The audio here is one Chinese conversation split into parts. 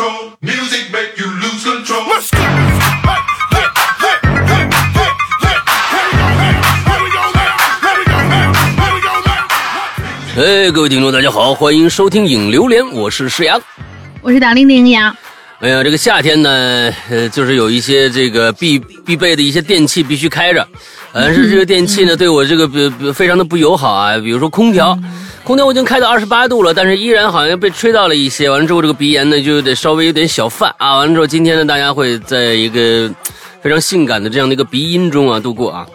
control. Music make you lose control. 哎，各位听众，大家好，欢迎收听影榴莲，我是石阳。我是大玲玲呀。哎呀，这个夏天呢，呃，就是有一些这个必必备的一些电器必须开着，但是这个电器呢，对我这个比比非常的不友好啊。比如说空调，空调我已经开到二十八度了，但是依然好像被吹到了一些。完了之后，这个鼻炎呢就得稍微有点小犯啊。完了之后，今天呢，大家会在一个非常性感的这样的一个鼻音中啊度过啊。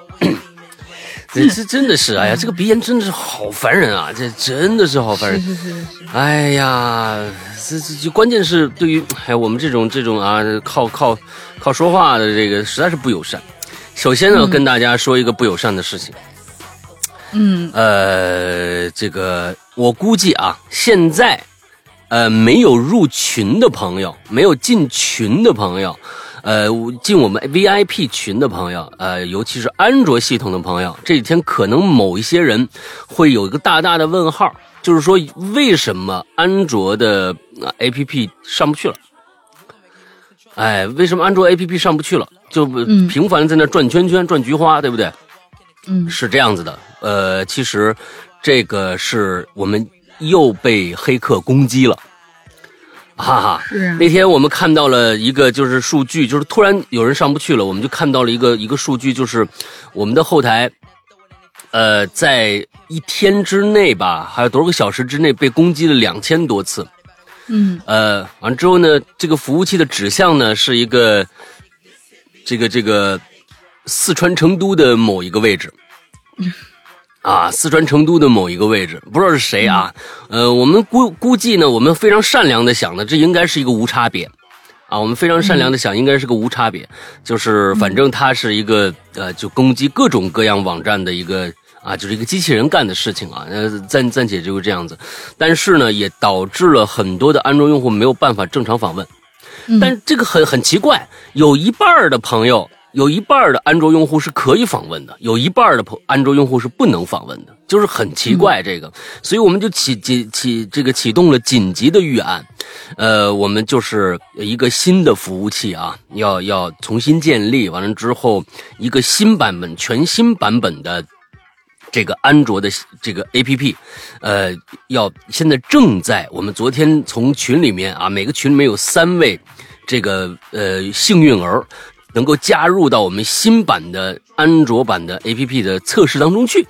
这 这真的是，哎呀，这个鼻炎真的是好烦人啊！这真的是好烦人。是是是。哎呀，这这就关键是对于哎我们这种这种啊靠靠靠说话的这个实在是不友善。首先呢，跟大家说一个不友善的事情。嗯呃，这个我估计啊，现在呃没有入群的朋友，没有进群的朋友。呃，进我们 VIP 群的朋友，呃，尤其是安卓系统的朋友，这几天可能某一些人会有一个大大的问号，就是说为什么安卓的 APP 上不去了？哎，为什么安卓 APP 上不去了？就频繁在那转圈圈、转菊花，对不对？嗯，是这样子的。呃，其实这个是我们又被黑客攻击了。哈哈，那天我们看到了一个就是数据，就是突然有人上不去了，我们就看到了一个一个数据，就是我们的后台，呃，在一天之内吧，还有多少个小时之内被攻击了两千多次。嗯，呃，完了之后呢，这个服务器的指向呢是一个这个这个四川成都的某一个位置。啊，四川成都的某一个位置，不知道是谁啊？呃，我们估估计呢，我们非常善良的想呢，这应该是一个无差别，啊，我们非常善良的想，应该是个无差别，就是反正它是一个呃，就攻击各种各样网站的一个啊，就是一个机器人干的事情啊。呃，暂暂且就是这样子，但是呢，也导致了很多的安卓用户没有办法正常访问，但这个很很奇怪，有一半的朋友。有一半的安卓用户是可以访问的，有一半的朋安卓用户是不能访问的，就是很奇怪这个，所以我们就启启启这个启动了紧急的预案，呃，我们就是一个新的服务器啊，要要重新建立，完了之后一个新版本、全新版本的这个安卓的这个 APP，呃，要现在正在我们昨天从群里面啊，每个群里面有三位这个呃幸运儿。能够加入到我们新版的安卓版的 APP 的测试当中去，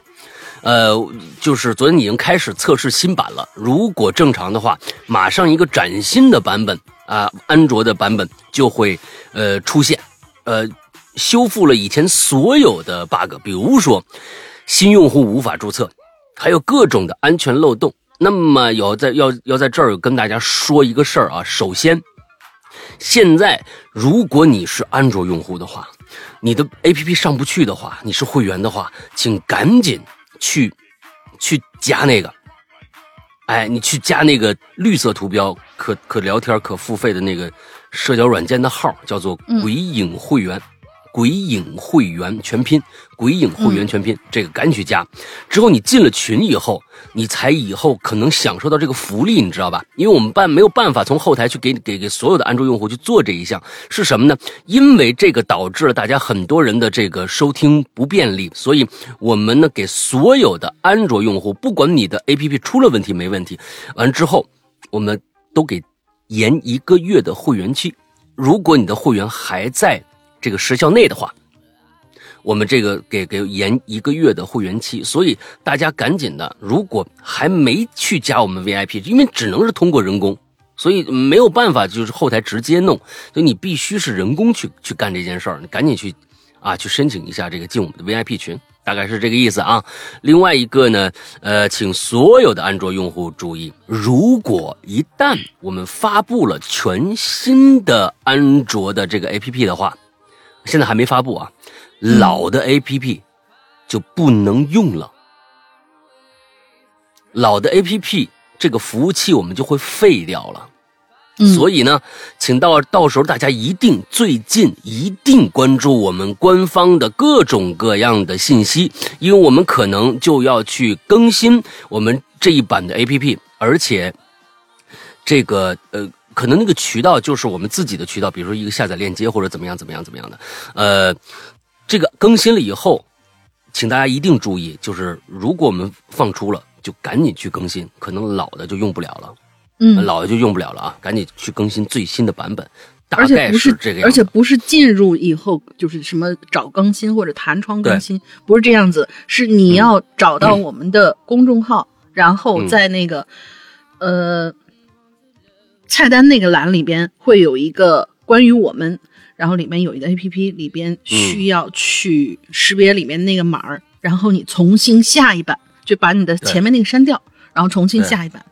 呃，就是昨天已经开始测试新版了。如果正常的话，马上一个崭新的版本啊，安卓的版本就会呃出现，呃，修复了以前所有的 bug，比如说新用户无法注册，还有各种的安全漏洞。那么有在要要在这儿跟大家说一个事儿啊，首先。现在，如果你是安卓用户的话，你的 APP 上不去的话，你是会员的话，请赶紧去去加那个，哎，你去加那个绿色图标可可聊天可付费的那个社交软件的号，叫做“鬼影会员”。鬼影会员全拼，鬼影会员全拼，这个赶紧去加。之后你进了群以后，你才以后可能享受到这个福利，你知道吧？因为我们办没有办法从后台去给给给所有的安卓用户去做这一项，是什么呢？因为这个导致了大家很多人的这个收听不便利，所以我们呢给所有的安卓用户，不管你的 APP 出了问题没问题，完之后我们都给延一个月的会员期。如果你的会员还在。这个时效内的话，我们这个给给延一个月的会员期，所以大家赶紧的，如果还没去加我们 VIP，因为只能是通过人工，所以没有办法就是后台直接弄，所以你必须是人工去去干这件事儿，你赶紧去啊去申请一下这个进我们的 VIP 群，大概是这个意思啊。另外一个呢，呃，请所有的安卓用户注意，如果一旦我们发布了全新的安卓的这个 APP 的话，现在还没发布啊，老的 A P P 就不能用了。老的 A P P 这个服务器我们就会废掉了。所以呢，请到到时候大家一定最近一定关注我们官方的各种各样的信息，因为我们可能就要去更新我们这一版的 A P P，而且这个呃。可能那个渠道就是我们自己的渠道，比如说一个下载链接或者怎么样怎么样怎么样的。呃，这个更新了以后，请大家一定注意，就是如果我们放出了，就赶紧去更新，可能老的就用不了了，嗯，老的就用不了了啊，赶紧去更新最新的版本。大而且概不是这个样子，而且不是进入以后就是什么找更新或者弹窗更新，不是这样子，是你要找到我们的公众号，然后嗯。在那个、呃菜单那个栏里边会有一个关于我们，然后里面有一个 A P P 里边需要去识别里面那个码儿，然后你重新下一版，就把你的前面那个删掉，然后重新下一版。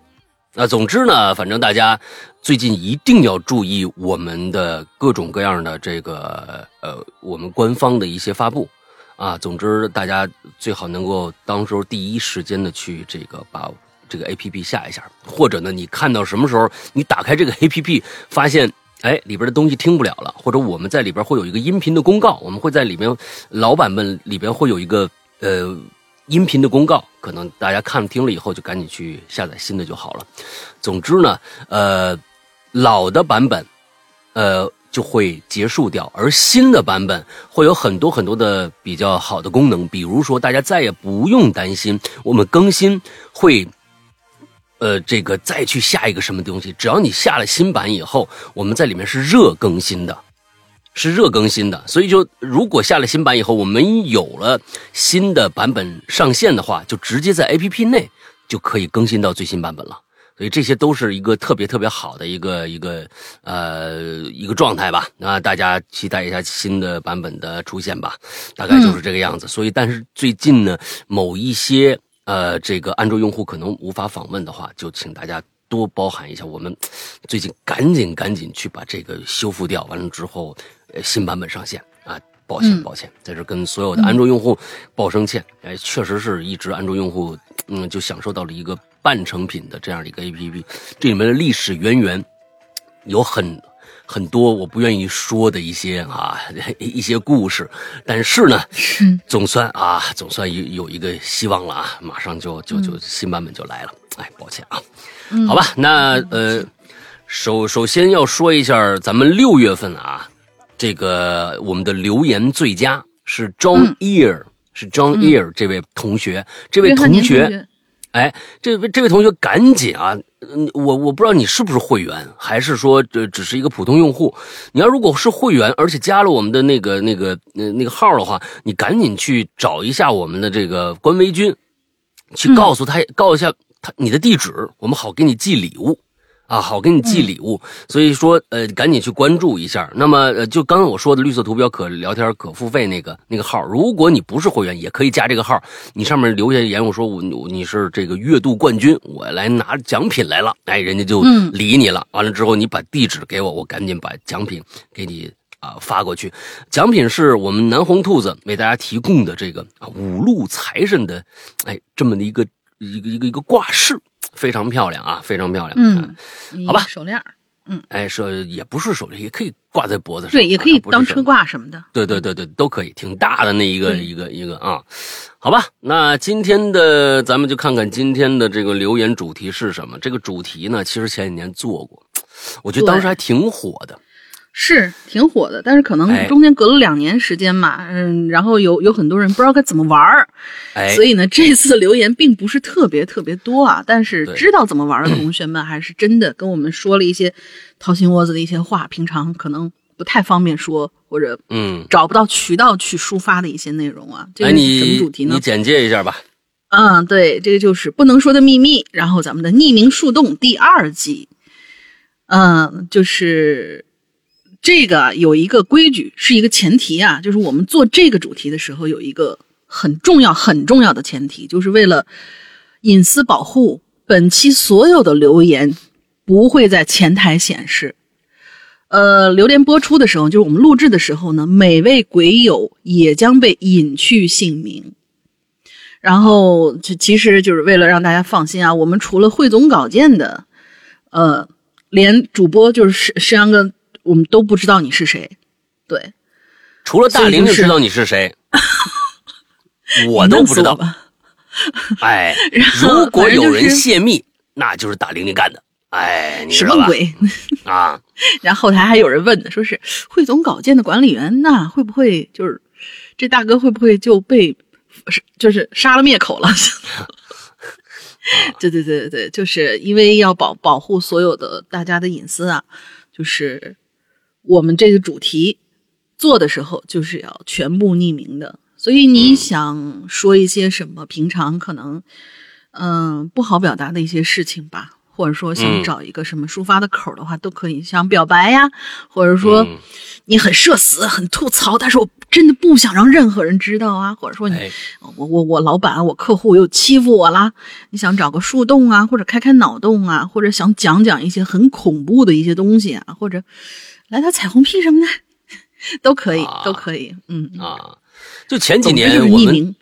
那总之呢，反正大家最近一定要注意我们的各种各样的这个呃，我们官方的一些发布啊。总之，大家最好能够当时候第一时间的去这个把这个 A P P 下一下，或者呢，你看到什么时候你打开这个 A P P，发现哎里边的东西听不了了，或者我们在里边会有一个音频的公告，我们会在里边老版本里边会有一个呃。音频的公告，可能大家看听了以后就赶紧去下载新的就好了。总之呢，呃，老的版本，呃，就会结束掉，而新的版本会有很多很多的比较好的功能，比如说大家再也不用担心我们更新会。呃，这个再去下一个什么东西，只要你下了新版以后，我们在里面是热更新的，是热更新的，所以就如果下了新版以后，我们有了新的版本上线的话，就直接在 APP 内就可以更新到最新版本了。所以这些都是一个特别特别好的一个一个呃一个状态吧。那大家期待一下新的版本的出现吧，大概就是这个样子。所以，但是最近呢，某一些呃这个安卓用户可能无法访问的话，就请大家。多包涵一下，我们最近赶紧赶紧去把这个修复掉，完了之后，呃，新版本上线啊！抱歉嗯抱歉，在这跟所有的安卓用户报声歉。哎，确实是一直安卓用户，嗯，就享受到了一个半成品的这样的一个 APP，这里面的历史渊源有很很多我不愿意说的一些啊 一些故事，但是呢，总算啊总算有有一个希望了啊，马上就就就新版本就来了。哎，抱歉啊。好吧，那呃，首首先要说一下，咱们六月份啊，这个我们的留言最佳是 John Ear，、是 John Ear 这位同学，这位同学，学。哎，这位这位同学赶紧啊！嗯我我不知道你是不是会员，还是说这只是一个普通用户。你要如果是会员，而且加了我们的那个那个那那个号的话，你赶紧去找一下我们的这个官微君，去告诉他，告一下他你的地址，我们好给你寄礼物。啊，好，给你寄礼物，所以说，呃，赶紧去关注一下。那么，呃，就刚刚我说的绿色图标可聊天可付费那个那个号，如果你不是会员，也可以加这个号。你上面留下言，我说我你是这个月度冠军，我来拿奖品来了，哎，人家就嗯理你了。完了之后，你把地址给我，我赶紧把奖品给你啊发过去。奖品是我们南红兔子为大家提供的这个啊五路财神的，哎，这么的一个一个一个一个挂饰，非常漂亮啊，非常漂亮。嗯，好吧手链嗯，哎，说也不是手链，也可以挂在脖子上，对，也可以当车挂什么的。对对对对，都可以，挺大的那一个一个一个啊，好吧，那今天的咱们就看看今天的这个留言主题是什么。这个主题呢，其实前几年做过，我觉得当时还挺火的。是挺火的，但是可哎能中间隔了两年时间嘛，嗯，然后有有很多人不知道该怎么玩儿，哎，所以呢，这次留言并不是特别特别多啊，但是知道怎么玩的同学们还是真的跟我们说了一些掏心窝子的一些话，平常可能不太方便说或者嗯，找不到渠道去抒发的一些内容啊。这哎，个是什么主题呢你？简介一下吧。嗯，对，这个就是不能说的秘密，然后咱们的匿名树洞第二季，嗯，就是这个有一个规矩，是一个前提啊，就是我们做这个主题的时候有一个很重要很重要的前提，就是为了隐私保护，本期所有的留言不会在前台显示。呃，榴莲播出的时候，就是我们录制的时候呢，每位鬼友也将被隐去姓名。然后，这其实就是为了让大家放心啊，我们除了汇总稿件的，呃，连主播就是石石阳哥，我们都不知道你是谁。对，除了大玲玲知道你是谁，我都不知道。吧。哎，后如果有人泄密，那就是大玲玲干的哎？什么鬼？啊？然后后台还有人问呢，说是汇总稿件的管理员，那会不会就是这大哥会不会就被是就是杀了灭口了？对对对对对，就是因为要保保护所有的大家的隐私啊，就是我们这个主题做的时候就是要全部匿名的，所以你想说一些什么平常可能嗯、不好表达的一些事情吧，或者说想嗯。找一个什么抒发的口的话，都可以想表白呀，或者说嗯。你很社死、很吐槽，但是我真的不想让任何人知道啊，或者说你哎，我我我老板我客户又欺负我啦，你想找个树洞啊，或者开开脑洞啊，或者想讲讲一些很恐怖的一些东西啊，或者来点彩虹屁什么的，都可以，啊。都可以，嗯，啊，就前几年我们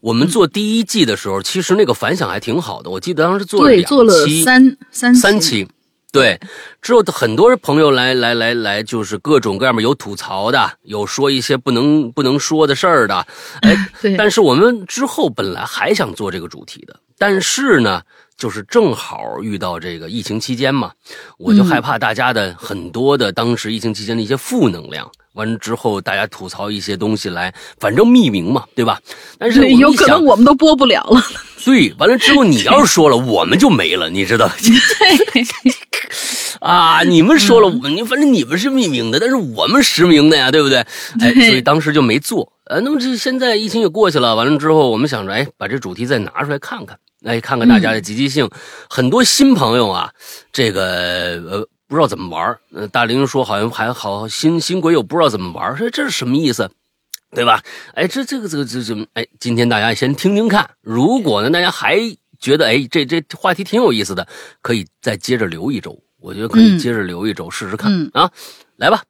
我们做第一季的时候，其实那个反响还挺好的。我记得当时做了对，两做了期三三期，三期，对，之后很多朋友来来来来，就是各种各样的，有吐槽的，有说一些不能不能说的事儿的，哎，对，但是我们之后本来还想做这个主题的，但是呢，就是正好遇到这个疫情期间嘛，我就嗯害怕大家的很多的当时疫情期间的一些负能量，完之后大家吐槽一些东西来，反正匿名嘛，对吧？但是有可能，我们都播不了了，对，完了之后你要是说了，我们就没了，你知道。对，啊，你们说了，我们反正你们是匿名的，但是我们实名的呀，对不对？哎，所以当时就没做。呃，那么这现在疫情也过去了，完了之后，我们想着，哎，把这主题再拿出来看看，哎，看看大家的积极性。很多新朋友啊，这个呃不知道怎么玩大玲说好像还好新新鬼友不知道怎么玩说这是什么意思？对吧？哎，这这个这个这这，哎，今天大家先听听看。如果呢，大家还觉得哎，这这话题挺有意思的，可以再接着留一周。我觉得可以嗯接着留一周、试试看、嗯啊。来吧，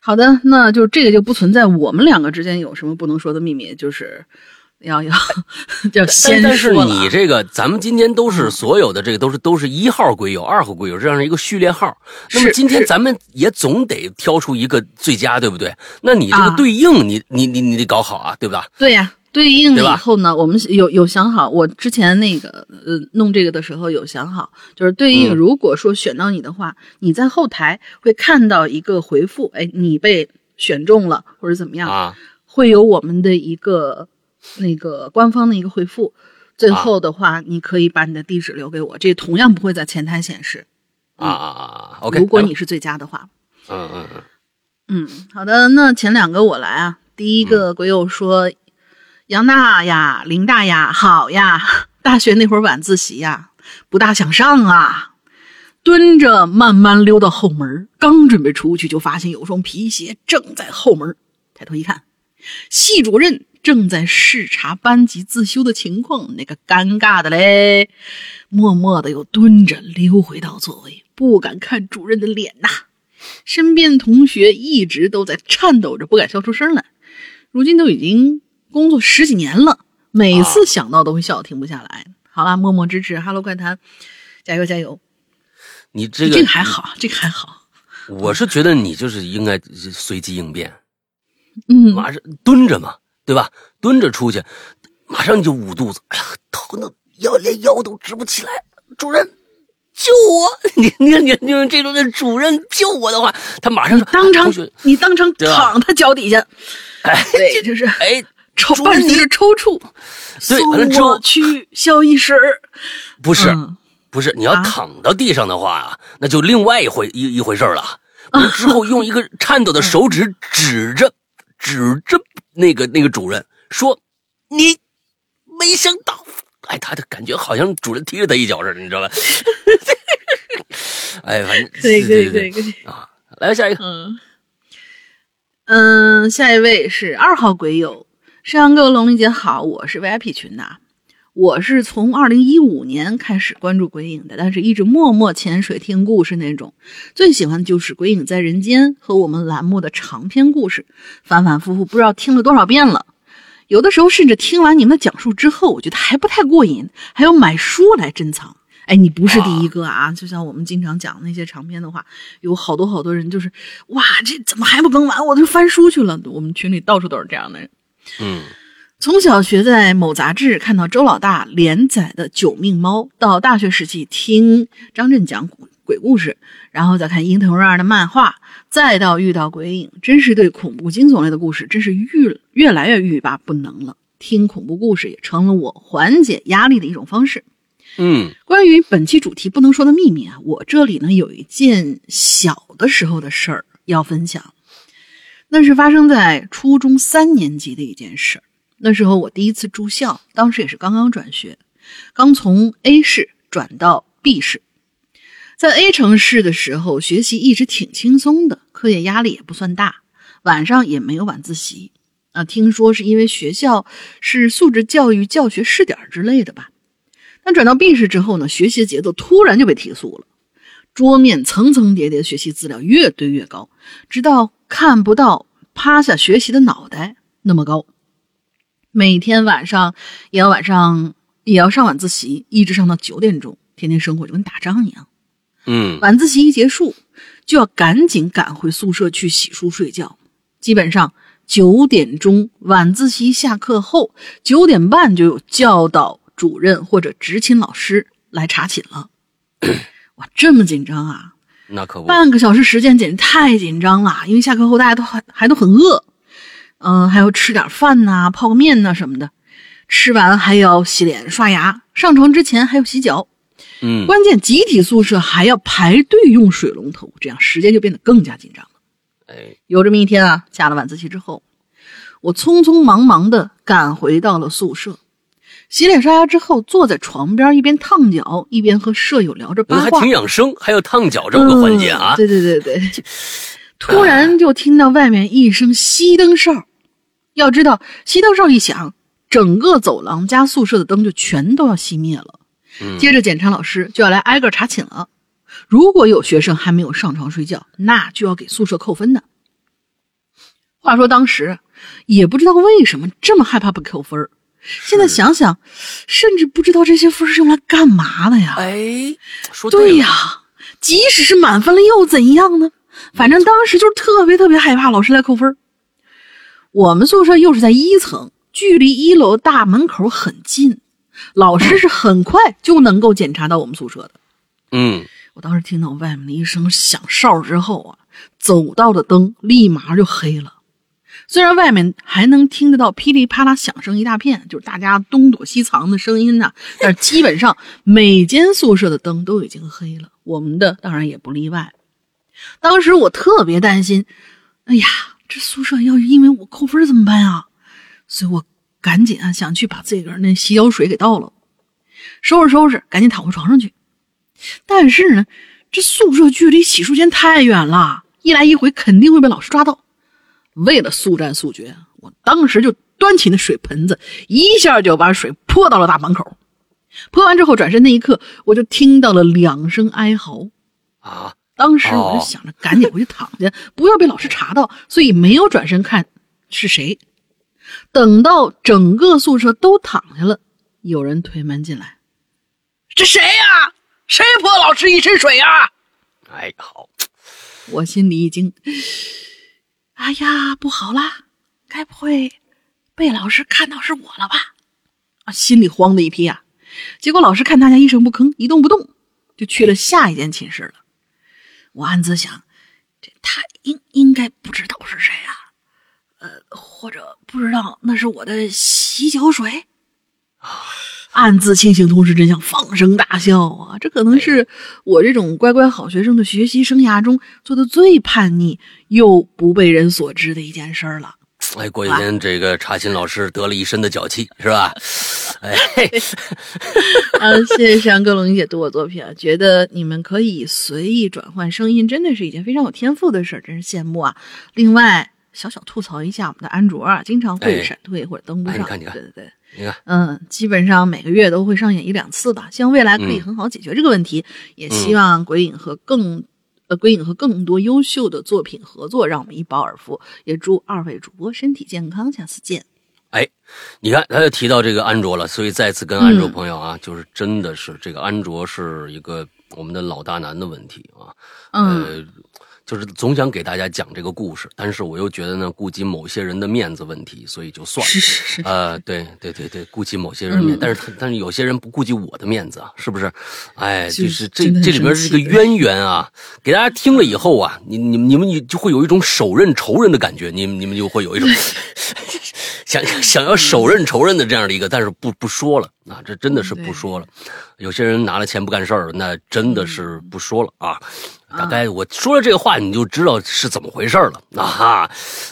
好的，那就这个就不存在我们两个之间有什么不能说的秘密，就是要要 要先但但是你这个，咱们今天都是所有的这个都是都是一号鬼友、二号鬼友这样的一个序列号。那么今天咱们也总得挑出一个最佳，对不对？那你这个啊对应，你你你你得搞好啊，对吧？对呀、对应了以后呢，我们有有想好，我之前那个呃弄这个的时候有想好，就是对应，嗯如果说选到你的话，你在后台会看到一个回复，哎，你被选中了或者怎么样，啊，会有我们的一个那个官方的一个回复。最啊后的话，你可以把你的地址留给我，这同样不会在前台显示。啊啊啊啊！OK，如果你是最佳的话，嗯嗯嗯，嗯，好的，那前两个我来啊。第一个鬼友说：“杨娜呀，林大呀，好呀，大学那会儿晚自习呀，不大想上啊。”蹲着慢慢溜到后门，刚准备出去，就发现有双皮鞋正在后门。抬头一看，系主任正在视察班级自修的情况，那个尴尬的嘞，默默的又蹲着溜回到座位，不敢看主任的脸呐。身边的同学一直都在颤抖着，不敢笑出声来。如今都已经工作十几年了，每次想到都会笑，停不下来。好啦，默默支持，Hello 怪谈，加油加油！你这个这个还好，这个还好。我是觉得你就是应该随机应变，嗯，马上蹲着嘛，对吧？蹲着出去，马上你就捂肚子，哎呀，疼的腰连腰都直不起来。主任，救我！你你你你这种的主任救我的话，他马上说当场你当场躺他脚底下，哎对，就是哎，抽主任你伴随着抽搐，对完了之送后我去消医室。不是、嗯不是，你要啊躺到地上的话啊，那就另外一回一一回事了 之后用一个颤抖的手指指着指着那个那个主任说：“你没想到。”哎，他的感觉好像主任踢了他一脚似的，你知道吧？哎，反正可以可以对对对可以可以。啊，来下一个，嗯嗯，下一位是二号鬼友，山羊哥、龙玲姐好，我是 VIP 群的，我是从二零一五年开始关注鬼影的，但是一直默默潜水听故事那种，最喜欢的就是《鬼影在人间》和我们栏目的长篇故事，反反复复不知道听了多少遍了。有的时候甚至听完你们的讲述之后，我觉得还不太过瘾，还要买书来珍藏。哎，你不是第一个啊！就像我们经常讲那些长篇的话，有好多好多人就是，哇，这怎么还不更完？我就翻书去了。我们群里到处都是这样的人。嗯从小学在某杂志看到周老大连载的《九命猫》，到大学时期听张震讲鬼故事，然后再看英藤润二的漫画，再到遇到鬼影，真是对恐怖惊悚类的故事真是越越来越欲罢不能了。听恐怖故事也成了我缓解压力的一种方式。嗯关于本期主题不能说的秘密啊，我这里呢有一件小的时候的事儿要分享，那是发生在初中三年级的一件事儿。那时候我第一次住校，当时也是刚刚转学，刚从 A 市转到 B 市。在 A 城市的时候，学习一直挺轻松的，课业压力也不算大，晚上也没有晚自习。啊，听说是因为学校是素质教育教学试点之类的吧。但转到 B 市之后呢，学习节奏突然就被提速了，桌面层层叠叠学习资料越堆越高，直到看不到趴下学习的脑袋那么高。每天晚上也要晚上也要上晚自习，一直上到九点钟，天天生活就跟打仗一样。嗯晚自习一结束，就要赶紧赶回宿舍去洗漱睡觉。基本上九点钟晚自习下课后，九点半就有教导主任或者执勤老师来查寝了。哇，这么紧张啊！那可不，半个小时时间简直太紧张了，因为下课后大家都还还都很饿，嗯、还要吃点饭呐、泡个面呐、什么的。吃完还要洗脸刷牙，上床之前还要洗脚。嗯关键集体宿舍还要排队用水龙头，这样时间就变得更加紧张了。哎有这么一天啊，下了晚自习之后，我匆匆忙忙的赶回到了宿舍，洗脸刷牙之后，坐在床边一边烫脚，一边和舍友聊着八卦还挺。养生，还有烫脚这么个环节啊嗯。对对对对。突然就听到外面一声熄灯哨，要知道熄灯哨一响，整个走廊加宿舍的灯就全都要熄灭了。嗯接着检查老师就要来挨个查寝了。如果有学生还没有上床睡觉，那就要给宿舍扣分的。话说当时也不知道为什么这么害怕被扣分儿现在想想，甚至不知道这些分是用来干嘛的呀？哎，说了对呀，即使是满分了又怎样呢？反正当时就是特别特别害怕老师来扣分儿。我们宿舍又是在一层，距离一楼大门口很近，老师是很快就能够检查到我们宿舍的。嗯我当时听到外面的一声响哨之后啊，走道的灯立马就黑了。虽然外面还能听得到噼里啪啦响声一大片，就是大家东躲西藏的声音呐、但是基本上每间宿舍的灯都已经黑了，我们的当然也不例外。当时我特别担心，哎呀，这宿舍要是因为我扣分怎么办啊？所以我赶紧啊想去把自个儿那洗脚水给倒了，收拾收拾，赶紧躺回床上去。但是呢，这宿舍距离洗漱间太远了，一来一回肯定会被老师抓到。为了速战速决，我当时就端起那水盆子，一下就把水泼到了大门口。泼完之后，转身那一刻，我就听到了两声哀嚎。啊，当时我就想着赶紧回去躺下，不要被老师查到，所以没有转身看是谁。等到整个宿舍都躺下了，有人推门进来：“这谁呀、谁泼老师一身水啊？”哎，好，我心里一惊，哎呀，不好啦，该不会被老师看到是我了吧？啊，心里慌的一批啊。结果老师看大家一声不吭，一动不动，就去了下一间寝室了。我暗自想，这他应应该不知道是谁啊，呃，或者不知道那是我的洗脚水。暗自庆幸，同时真想放声大笑啊！这可能是我这种乖乖好学生的学习生涯中做的最叛逆又不被人所知的一件事儿了。哎，过几天这个查琴老师得了一身的脚气，是吧？哎，嘿 啊，谢谢山歌龙姐读我作品啊，觉得你们可以随意转换声音，真的是一件非常有天赋的事儿，真是羡慕啊！另外，小小吐槽一下我们的安卓啊，经常会哎闪退或者登不上。哎你看你看对对对。你看，嗯，基本上每个月都会上演一两次吧。希望未来可以嗯很好解决这个问题，也希望鬼影和更呃鬼影和更多优秀的作品合作，让我们一饱耳福。也祝二位主播身体健康，下次见。哎，你看，他又提到这个安卓了，所以再次跟安卓嗯朋友啊，就是真的是这个安卓是一个我们的老大难的问题啊。嗯，呃，就是总想给大家讲这个故事，但是我又觉得呢，顾及某些人的面子问题，所以就算了。是是是，呃，对对对对，顾及某些人面，嗯但是但是有些人不顾及我的面子啊，是不是？哎，就就是这这里面是这个渊源啊，给大家听了以后啊，你你你们你就会有一种手刃仇人的感觉，你们你们就会有一种 想想要手刃仇人的这样的一个，但是不不说了啊，这真的是不说了。有些人拿了钱不干事儿，那真的是不说了啊。大概我说了这个话，你就知道是怎么回事了啊哈。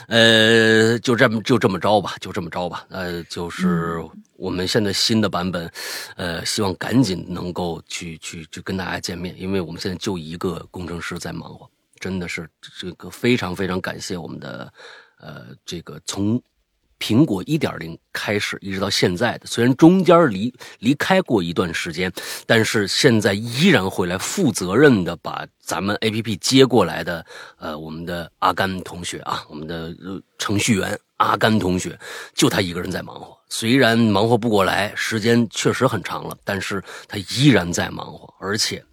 呃，就这么就这么着吧，就这么着吧。呃，就是我们现在新的版本，呃，希望赶紧能够去去去跟大家见面，因为我们现在就一个工程师在忙活，真的是这个非常非常感谢我们的呃这个从。苹果一点零开始一直到现在的，虽然中间离离开过一段时间，但是现在依然会来负责任的把咱们 A P P 接过来的，呃，我们的阿甘同学啊，我们的、程序员阿甘同学，就他一个人在忙活。虽然忙活不过来，时间确实很长了，但是他依然在忙活，而且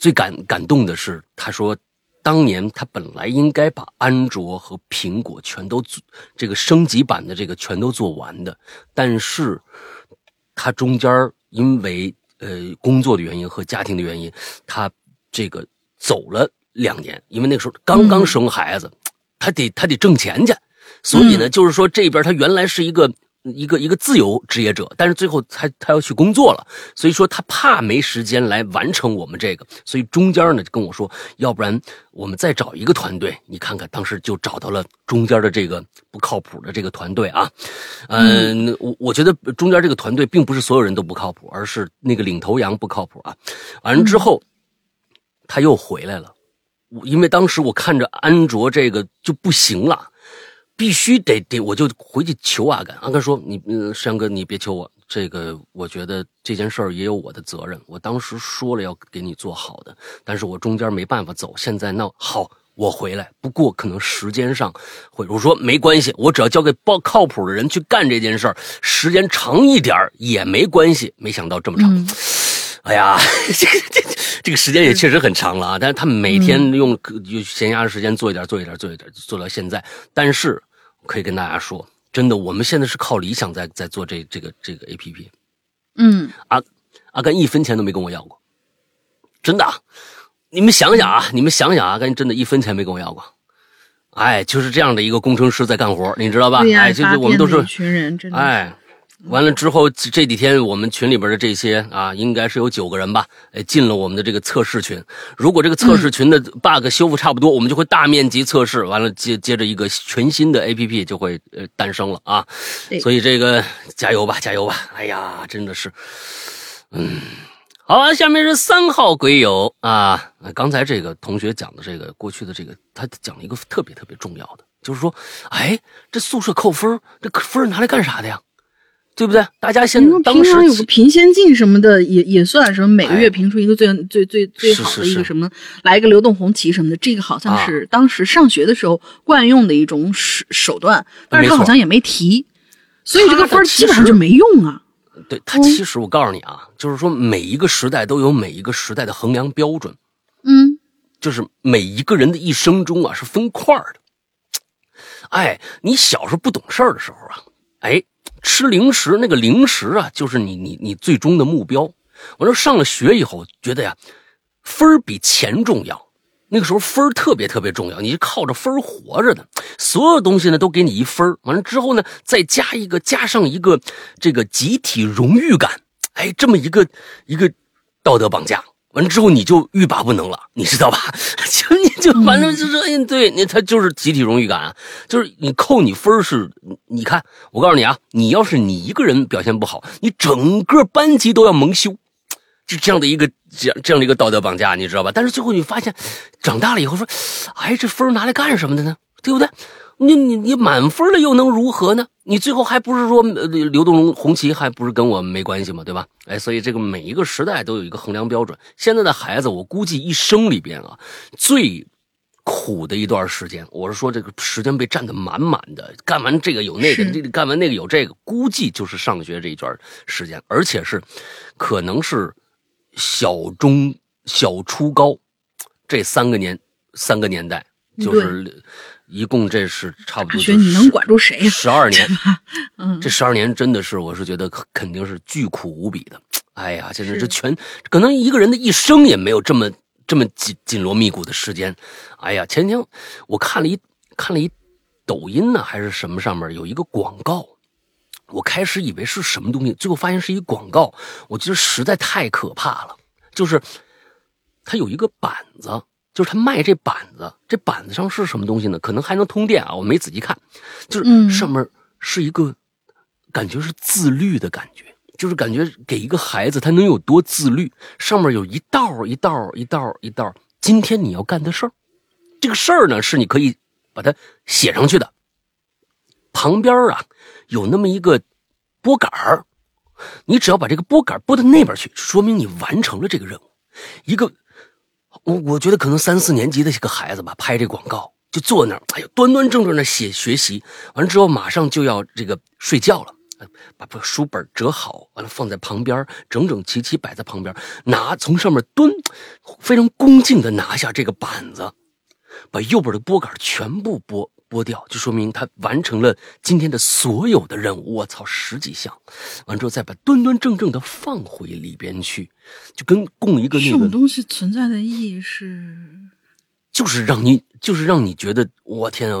最感感动的是，他说。当年他本来应该把安卓和苹果全都做这个升级版的这个全都做完的，但是他中间因为呃工作的原因和家庭的原因，他这个走了两年，因为那个时候刚刚生孩子，他得他得挣钱去，所以呢，就是说这边他原来是一个。一个一个自由职业者，但是最后他他要去工作了，所以说他怕没时间来完成我们这个，所以中间呢就跟我说，要不然我们再找一个团队，你看看，当时就找到了中间的这个不靠谱的这个团队啊，嗯，我我觉得中间这个团队并不是所有人都不靠谱，而是那个领头羊不靠谱啊，完了之后他又回来了，我因为当时我看着安卓这个就不行了。必须得得，我就回去求阿甘。阿甘说：“你，嗯，山哥，你别求我，这个我觉得这件事儿也有我的责任。我当时说了要给你做好的，但是我中间没办法走。现在那好，我回来，不过可能时间上会。我说没关系，我只要交给报靠谱的人去干这件事儿，时间长一点儿也没关系。没想到这么长。嗯哎呀，这个这个这个时间也确实很长了啊！但是他们每天用就闲暇的时间做一点，做一点，做一点，做到现在。但是可以跟大家说，真的，我们现在是靠理想在在做这这个这个 A P P。嗯，阿阿甘一分钱都没跟我要过，真的啊。你们想想啊，你们想想啊，阿甘真的一分钱没跟我要过。哎，就是这样的一个工程师在干活，你知道吧？哎，就是我们都是群人，真的，哎，完了之后，这这几天我们群里边的这些啊，应该是有九个人吧，哎，进了我们的这个测试群。如果这个测试群的 bug 修复差不多，我们就会大面积测试，完了接接着一个全新的 APP 就会呃诞生了啊。所以这个加油吧，加油吧！哎呀，真的是，嗯。好啊，下面是三号鬼友啊。呃刚才这个同学讲的这个过去的这个，他讲了一个特别特别重要的，就是说，哎，这宿舍扣分儿，这分拿来干啥的呀？对不对？大家现你说当时有个评先进什么的，也也算什么每个哎月评出一个最最最最好的一个什么，来一个流动红旗什么的，这个好像啊是当时上学的时候惯用的一种手手段，但是他好像也没提，所以这个分基本上就没用啊。对他其实我告诉你啊，就是说每一个时代都有每一个时代的衡量标准，嗯就是每一个人的一生中啊是分块的。哎，你小时候不懂事儿的时候啊，哎，吃零食那个零食啊，就是你你你最终的目标。我说上了学以后，觉得呀，分儿比钱重要。那个时候分儿特别特别重要，你是靠着分儿活着的，所有东西呢都给你一分儿完了之后呢，再加一个加上一个这个集体荣誉感，哎，这么一个一个道德绑架。完了之后你就欲罢不能了，你知道吧？就你就反正，就是哎，对你他就是集体荣誉感，就是你扣你分是，你看我告诉你啊，你要是你一个人表现不好，你整个班级都要蒙羞，就这样的一个这样这样的一个道德绑架，你知道吧？但是最后你发现，长大了以后说，哎，这分拿来干什么的呢？对不对？你你你满分了又能如何呢？你最后还不是说呃流动红旗还不是跟我没关系吗？对吧？哎，所以这个每一个时代都有一个衡量标准。现在的孩子，我估计一生里边啊，最苦的一段时间，我是说这个时间被占得满满的，干完这个有那个，这个干完那个有这个，估计就是上学这一段时间，而且是可能是小中小初高这三个年三个年代，就是一共这是差不多。大学你能管住谁呀？十二年，嗯，这十二年真的是，我是觉得肯定是巨苦无比的。哎呀，现在这全可能一个人的一生也没有这么这么紧紧锣密鼓的时间。哎呀，前天我看了一看了一抖音呢，还是什么上面有一个广告，我开始以为是什么东西，最后发现是一广告，我觉得实在太可怕了。就是它有一个板子，就是他卖这板子，这板子上是什么东西呢？可能还能通电啊，我没仔细看，就是上面是一个感觉是自律的感觉。就是感觉给一个孩子他能有多自律，上面有一道一道一道一道，今天你要干的事儿，这个事儿呢是你可以把它写上去的。旁边啊有那么一个拨杆儿，你只要把这个拨杆拨到那边去，说明你完成了这个任务。一个我我觉得可能三四年级的这个孩子吧，拍这广告就坐那儿，哎呀端端正正的写学习，完了之后马上就要这个睡觉了。把把书本折好，完了放在旁边，整整齐齐摆在旁边。拿从上面蹲，非常恭敬的拿下这个板子，把右边的拨杆全部拨拨掉，就说明他完成了今天的所有的任务。我操，十几项，完之后再把端端正正的放回里边去，就跟供一个那个。这种东西存在的意义是，就是让你，就是让你觉得，我天啊，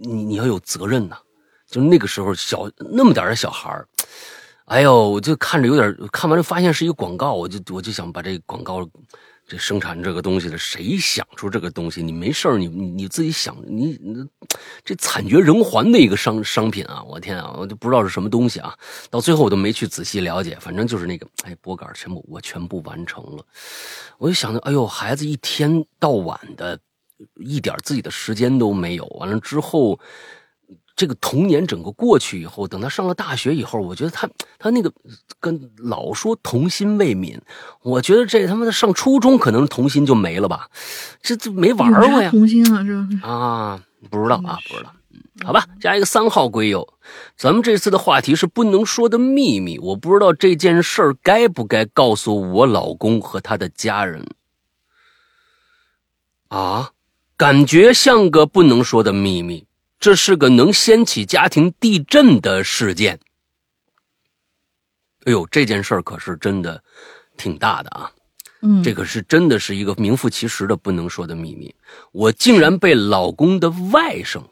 你你要有责任呐。就那个时候小那么点的小孩哎呦，我就看着有点看完了，发现是一个广告，我就我就想把这广告，这生产这个东西的谁想出这个东西？你没事你你自己想，你这惨绝人寰的一个商商品啊！我天啊，我就不知道是什么东西啊！到最后我都没去仔细了解，反正就是那个哎，拨杆全部我全部完成了，我就想着，哎呦，孩子一天到晚的，一点自己的时间都没有，完了之后。这个童年整个过去以后，等他上了大学以后，我觉得他他那个跟老说童心未泯，我觉得这他妈的上初中可能童心就没了吧，这这没玩过呀。童心啊，这啊，不知道啊，不知道。嗯，好吧，加一个三号龟友，咱们这次的话题是不能说的秘密，我不知道这件事儿该不该告诉我老公和他的家人。啊，感觉像个不能说的秘密。这是个能掀起家庭地震的事件。哎呦，这件事儿可是真的挺大的啊！嗯，这可是真的是一个名副其实的不能说的秘密。我竟然被老公的外甥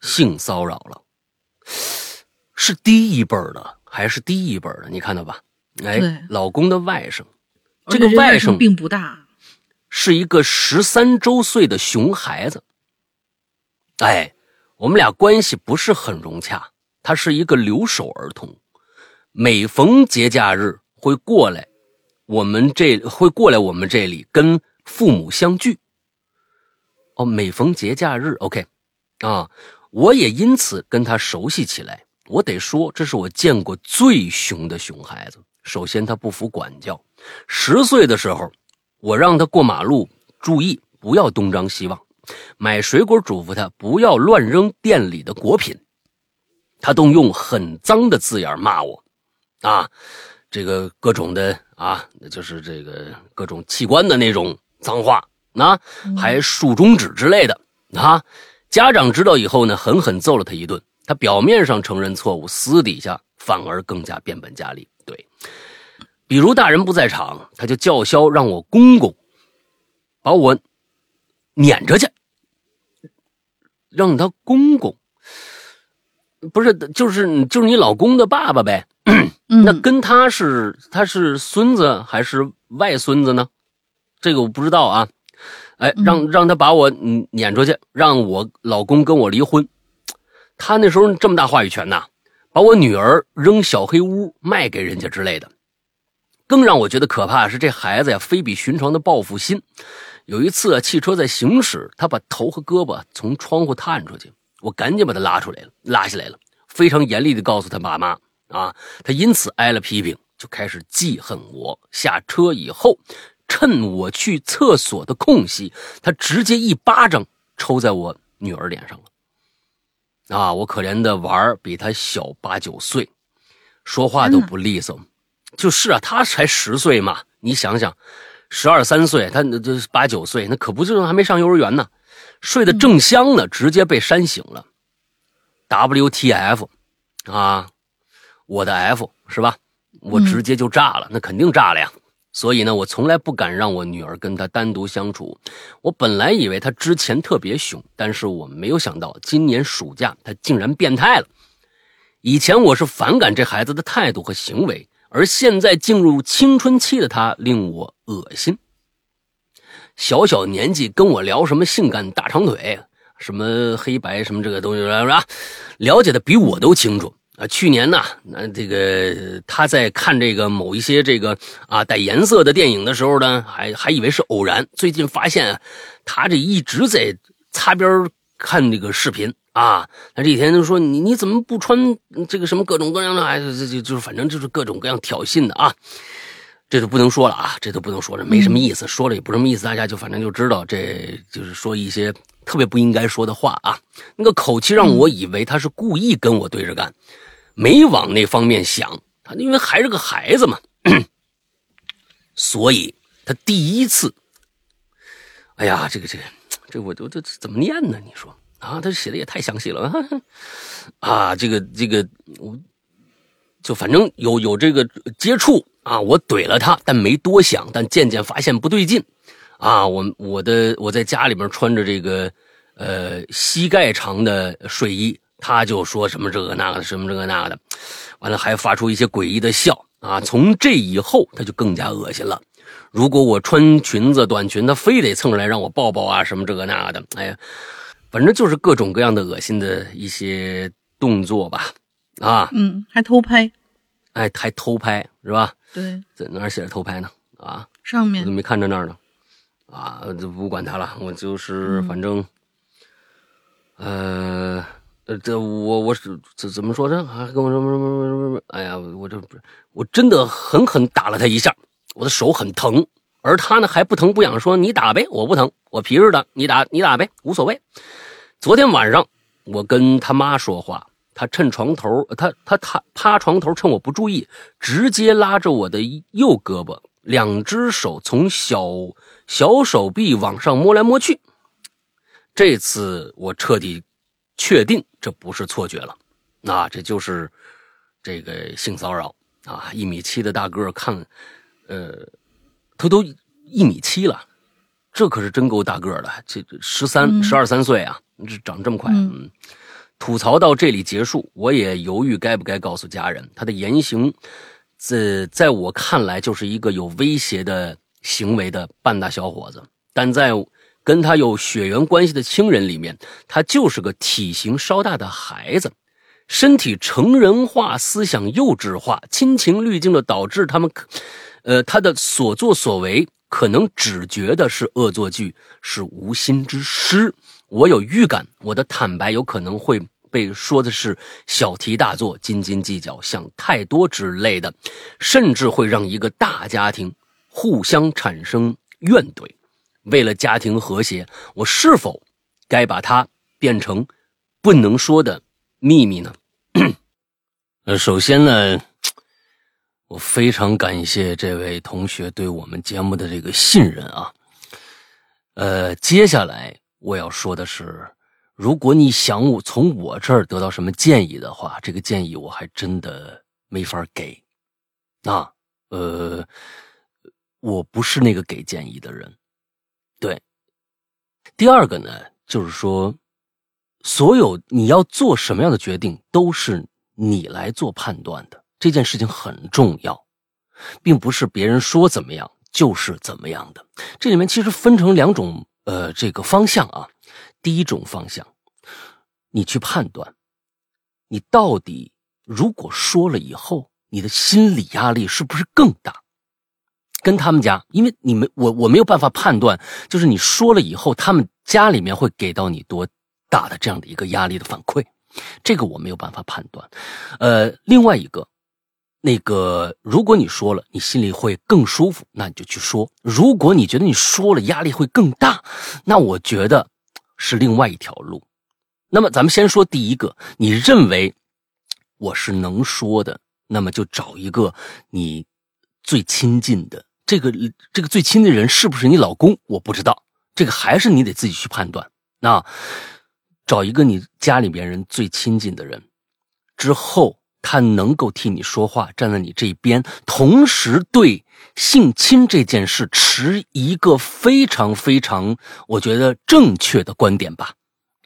性骚扰了，是低一辈的还是低一辈的？你看到吧？哎，老公的外甥，这个外甥并不大，是一个十三周岁的熊孩子。哎，我们俩关系不是很融洽。他是一个留守儿童，每逢节假日会过来，我们这会过来我们这里跟父母相聚。哦，每逢节假日，OK，啊，我也因此跟他熟悉起来。我得说，这是我见过最熊的熊孩子。首先，他不服管教。十岁的时候，我让他过马路，注意不要东张西望。买水果嘱咐他不要乱扔店里的果品，他动用很脏的字眼骂我，啊，这个各种的啊，就是这个各种器官的那种脏话，那还竖中指之类的啊。家长知道以后呢，狠狠揍了他一顿。他表面上承认错误，私底下反而更加变本加厉。对，比如大人不在场，他就叫嚣让我公公把我撵着去。让他公公，不是，就是就是你老公的爸爸呗。那跟他是他是孙子还是外孙子呢？这个我不知道啊。哎，让让他把我撵出去，让我老公跟我离婚。他那时候这么大话语权呐，把我女儿扔小黑屋卖给人家之类的。更让我觉得可怕是这孩子呀，非比寻常的报复心。有一次啊，汽车在行驶，他把头和胳膊从窗户探出去，我赶紧把他拉出来了，拉下来了，非常严厉的告诉他爸妈啊，他因此挨了批评，就开始记恨我。下车以后，趁我去厕所的空隙，他直接一巴掌抽在我女儿脸上了。啊，我可怜的娃儿比他小八九岁，说话都不利索。就是啊，他才十岁嘛，你想想。十二三岁，他那这八九岁，那可不就是还没上幼儿园呢，睡得正香呢，直接被扇醒了。WTF 啊，我的 F 是吧？我直接就炸了，那肯定炸了呀。所以呢，我从来不敢让我女儿跟他单独相处。我本来以为他之前特别凶，但是我没有想到今年暑假他竟然变态了。以前我是反感这孩子的态度和行为，而现在进入青春期的他令我恶心。小小年纪跟我聊什么性感大长腿，什么黑白什么这个东西是吧？了解的比我都清楚啊。去年呢，那这个他在看这个某一些这个啊带颜色的电影的时候呢，还还以为是偶然。最近发现他这一直在擦边看这个视频啊。他这几天就说你你怎么不穿这个什么各种各样的？哎，这这就是反正就是各种各样挑衅的啊。这都不能说了啊，这都不能说了，没什么意思，说了也不什么意思，大家就反正就知道，这就是说一些特别不应该说的话啊。那个口气让我以为他是故意跟我对着干，没往那方面想，他因为还是个孩子嘛，所以他第一次，哎呀，这个这个这我都这怎么念呢？你说啊，他写的也太详细了 啊，这个这个我。就反正有有这个接触啊，我怼了他，但没多想，但渐渐发现不对劲，啊，我我的我在家里面穿着这个呃膝盖长的睡衣，他就说什么这个那个的什么这个那个的，完了还发出一些诡异的笑啊。从这以后他就更加恶心了。如果我穿裙子短裙，他非得蹭上来让我抱抱啊什么这个那个的，哎呀，反正就是各种各样的恶心的一些动作吧。啊，嗯，还偷拍，哎，还偷拍是吧？对，在哪写着偷拍呢？啊，上面我都没看着那儿呢。啊，就不管他了，我就是反正，呃，呃，这我我是怎怎么说呢？啊，跟我说什么什么什么什么？哎呀，我这不是，我真的狠狠打了他一下，我的手很疼，而他呢还不疼不痒，说你打呗，我不疼，我皮实的，你打你打呗，无所谓。昨天晚上我跟他妈说话。他趁床头，他他他趴床头，趁我不注意，直接拉着我的右胳膊，两只手从小小手臂往上摸来摸去。这次我彻底确定这不是错觉了，那这就是这个性骚扰啊！一米七的大个看，呃，他都一米七了，这可是真够大个的，这十三十二三岁啊，这长这么快，嗯。吐槽到这里结束，我也犹豫该不该告诉家人。他的言行，在在我看来就是一个有威胁的行为的半大小伙子，但在跟他有血缘关系的亲人里面，他就是个体型稍大的孩子，身体成人化，思想幼稚化，亲情滤镜的导致他们，呃，他的所作所为可能只觉得是恶作剧，是无心之失。我有预感，我的坦白有可能会被说的是小题大做、斤斤计较、想太多之类的，甚至会让一个大家庭互相产生怨怼。为了家庭和谐，我是否该把它变成不能说的秘密呢？首先呢，我非常感谢这位同学对我们节目的这个信任啊。呃，接下来。我要说的是，如果你想我从我这儿得到什么建议的话，这个建议我还真的没法给。那，呃，我不是那个给建议的人。对。第二个呢，就是说，所有你要做什么样的决定，都是你来做判断的。这件事情很重要，并不是别人说怎么样就是怎么样的。这里面其实分成两种。呃，这个方向啊，第一种方向，你去判断，你到底如果说了以后，你的心理压力是不是更大？跟他们家，因为你们我我没有办法判断，就是你说了以后，他们家里面会给到你多大的这样的一个压力的反馈，这个我没有办法判断。呃，另外一个。那个，如果你说了，你心里会更舒服，那你就去说；如果你觉得你说了压力会更大，那我觉得是另外一条路。那么，咱们先说第一个，你认为我是能说的，那么就找一个你最亲近的、这个这个最亲的人是不是你老公？我不知道，这个还是你得自己去判断。那找一个你家里边人最亲近的人，之后他能够替你说话，站在你这边，同时对性侵这件事持一个非常非常我觉得正确的观点吧。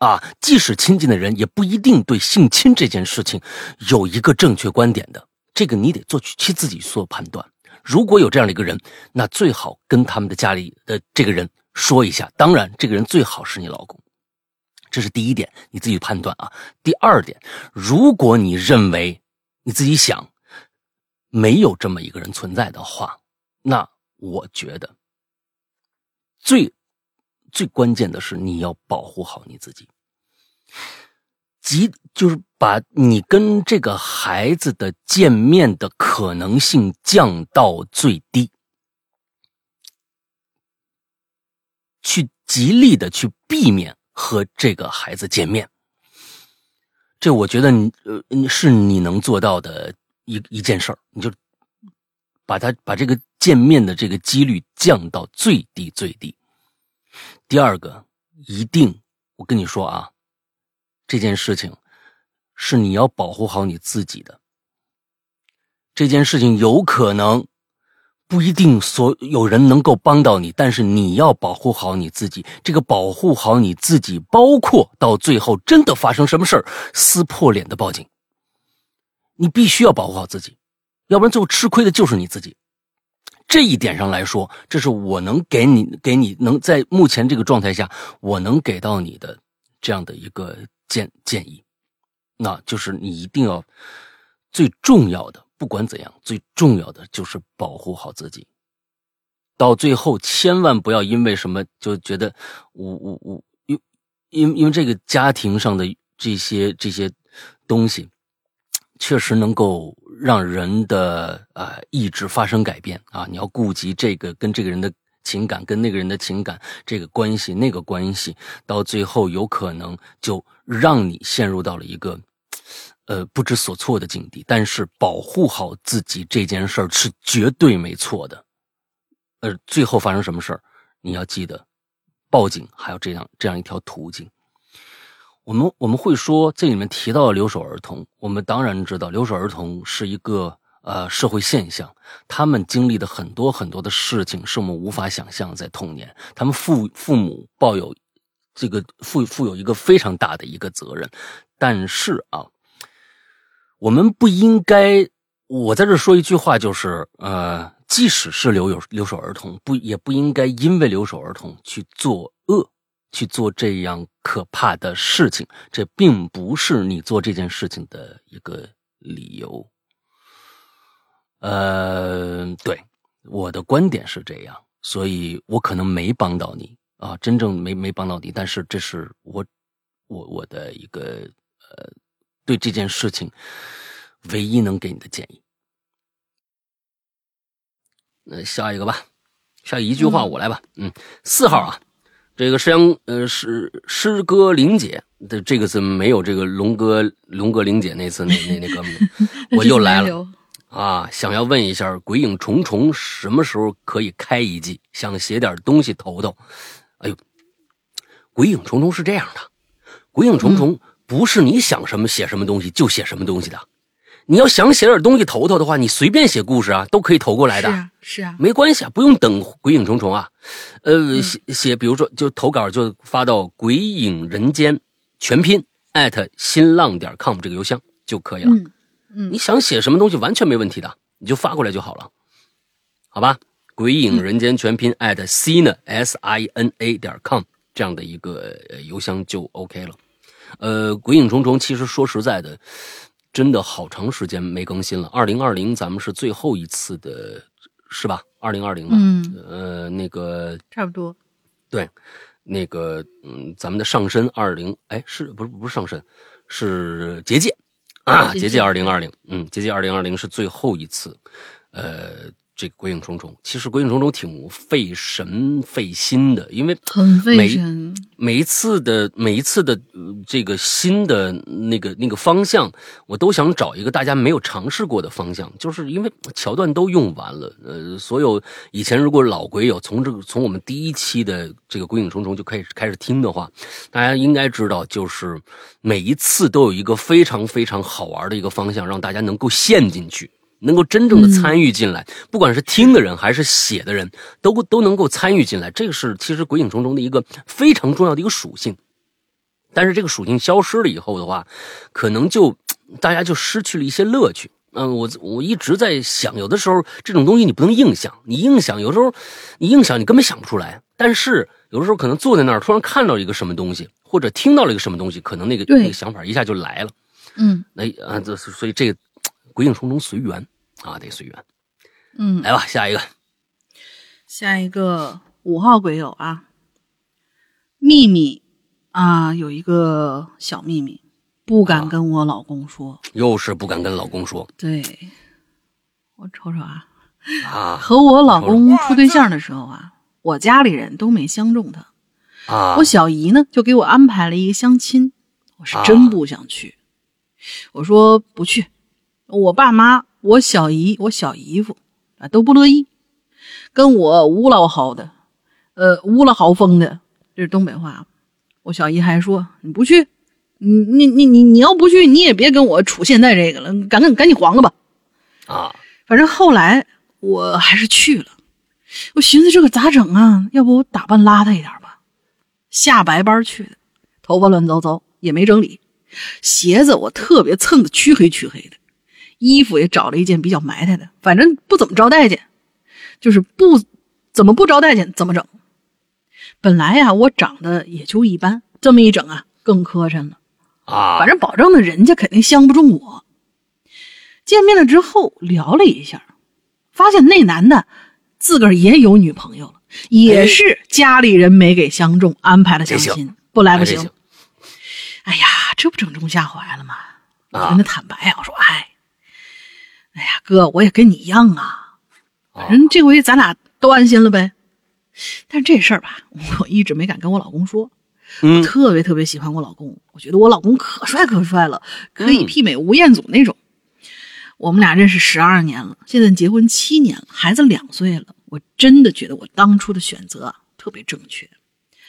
啊，即使亲近的人，也不一定对性侵这件事情有一个正确观点的。这个你得做去自己做判断。如果有这样的一个人，那最好跟他们的家里的这个人说一下。当然，这个人最好是你老公，这是第一点，你自己判断啊。第二点，如果你认为你自己想没有这么一个人存在的话，那我觉得最最关键的是你要保护好你自己。即就是把你跟这个孩子的见面的可能性降到最低，去极力的去避免和这个孩子见面。这我觉得你呃是你能做到的一一件事儿，你就把他把这个见面的这个几率降到最低最低。第二个，一定我跟你说啊。这件事情是你要保护好你自己的。这件事情有可能不一定所有人能够帮到你，但是你要保护好你自己。这个保护好你自己，包括到最后真的发生什么事儿，撕破脸的报警，你必须要保护好自己，要不然最后吃亏的就是你自己。这一点上来说，这是我能给你给你能在目前这个状态下，我能给到你的这样的一个。建建议，那就是你一定要最重要的，不管怎样，最重要的就是保护好自己。到最后，千万不要因为什么就觉得我我我因因因为这个家庭上的这些这些东西，确实能够让人的啊意志发生改变啊。你要顾及这个跟这个人的。情感跟那个人的情感，这个关系，那个关系，到最后有可能就让你陷入到了一个，呃，不知所措的境地。但是保护好自己这件事儿是绝对没错的。呃，最后发生什么事儿，你要记得报警，还有这样这样一条途径。我们我们会说，这里面提到留守儿童，我们当然知道留守儿童是一个。呃，社会现象，他们经历的很多很多的事情，是我们无法想象。在童年，他们父父母抱有这个负负有一个非常大的一个责任。但是啊，我们不应该，我在这说一句话，就是呃，即使是留有留守儿童，不也不应该因为留守儿童去做恶，去做这样可怕的事情。这并不是你做这件事情的一个理由。呃，对，我的观点是这样，所以我可能没帮到你啊，真正没没帮到你，但是这是我我我的一个呃，对这件事情唯一能给你的建议。那下一个吧，下一句话我来吧，嗯，四号啊，这个诗阳呃诗诗歌玲姐的这个字没有这个龙哥龙哥玲姐那次那那那哥们，我又来了。啊，想要问一下《鬼影重重》什么时候可以开一季？想写点东西投投。哎呦，《鬼影重重》是这样的，《鬼影重重》不是你想什么写什么东西就写什么东西的。你要想写点东西投投的话，你随便写故事啊，都可以投过来的。是啊，是啊，没关系啊，不用等《鬼影重重》啊。呃，写写，比如说就投稿就发到《鬼影人间》全拼艾特新浪点 com 这个邮箱就可以了。嗯，你想写什么东西完全没问题的，你就发过来就好了，好吧？鬼影人间全拼 at sina s i n a 点 com 这样的一个邮箱就 OK 了。呃，鬼影重重其实说实在的，真的好长时间没更新了。二零二零咱们是最后一次的，是吧？二零二零吧？嗯，呃，那个差不多。对，那个嗯，咱们的上身二零，哎，是不是不是上身？是结界。啊，杰杰二零二零，嗯，杰杰二零二零是最后一次，呃，这个《鬼影重重》。其实《鬼影重重》挺费神费心的，因为很费每神。每一次的每一次的、呃这个新的那个那个方向，我都想找一个大家没有尝试过的方向，就是因为桥段都用完了。呃，所有以前如果老鬼友从这个从我们第一期的这个《鬼影重重》就开始开始听的话，大家应该知道，就是每一次都有一个非常非常好玩的一个方向，让大家能够陷进去。能够真正的参与进来，不管是听的人还是写的人，都都能够参与进来。这个是其实《鬼影重重》的一个非常重要的一个属性。但是这个属性消失了以后的话，可能就大家就失去了一些乐趣。嗯，我我一直在想，有的时候这种东西你不能硬想，你硬想有时候你硬想你根本想不出来。但是有的时候可能坐在那儿突然看到一个什么东西，或者听到了一个什么东西，可能那个那个想法一下就来了。嗯那啊，这所以这个鬼影重重随缘啊，得随缘。嗯，来吧，下一个下一个五号鬼友啊，秘密啊，有一个小秘密，不敢跟我老公说。又是不敢跟老公说对，我瞅瞅啊，啊和我老公处对象的时候啊，我家里人都没相中他。啊我小姨呢就给我安排了一个相亲，我是真不想去。我说不去，我爸妈、我小姨、我小姨夫啊都不乐意，跟我乌老嚎的，呃乌了嚎风的，这是东北话。我小姨还说你不去，你你你你你要不去，你也别跟我处现在这个了，赶紧赶紧黄了吧。啊反正后来我还是去了，我寻思这个咋整啊？要不我打扮邋遢一点吧？下白班去的，头发乱糟糟，也没整理，鞋子我特别蹭的黢黑黢黑的，衣服也找了一件比较埋汰的，反正不怎么招待见，就是不怎么不招待见怎么整。本来呀、我长得也就一般，这么一整啊，更磕碜了。啊，反正保证的人家肯定相不中我。见面了之后聊了一下，发现那男的自个儿也有女朋友了，也是家里人没给相中，安排了相亲，不来不行哎呀，这不正中下怀了吗？我啊跟他坦白啊，我说，哎，哎呀，哥，我也跟你一样啊，啊反正这回咱俩都安心了呗。但这事儿吧，我一直没敢跟我老公说。嗯特别特别喜欢我老公，我觉得我老公可帅可帅了，可以嗯媲美吴彦祖那种。我们俩认识十二年了，现在结婚七年了，孩子两岁了。我真的觉得我当初的选择啊特别正确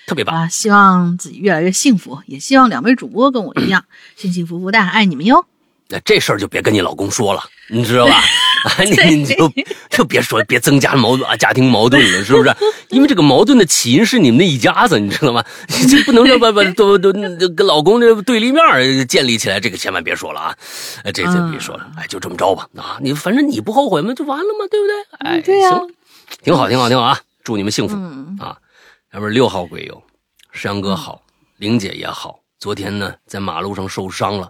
特别棒啊！希望自己越来越幸福，也希望两位主播跟我一样 幸幸福福的，爱你们哟。那这事儿就别跟你老公说了，你知道吧？啊，你你就 就别说，别增加矛盾啊，家庭矛盾了，是不是？因为这个矛盾的起因是你们那一家子，你知道吗？你这不能说把把都都都跟老公这对立面儿建立起来，这个千万别说了啊！哎，这这别说了，哎，就这么着吧啊！你反正你不后悔吗？就完了吗？对不对？哎，对呀行，挺好，挺好，挺好啊！祝你们幸福。嗯啊，要不是六号鬼友，山哥好，玲姐也好。昨天呢，在马路上受伤了，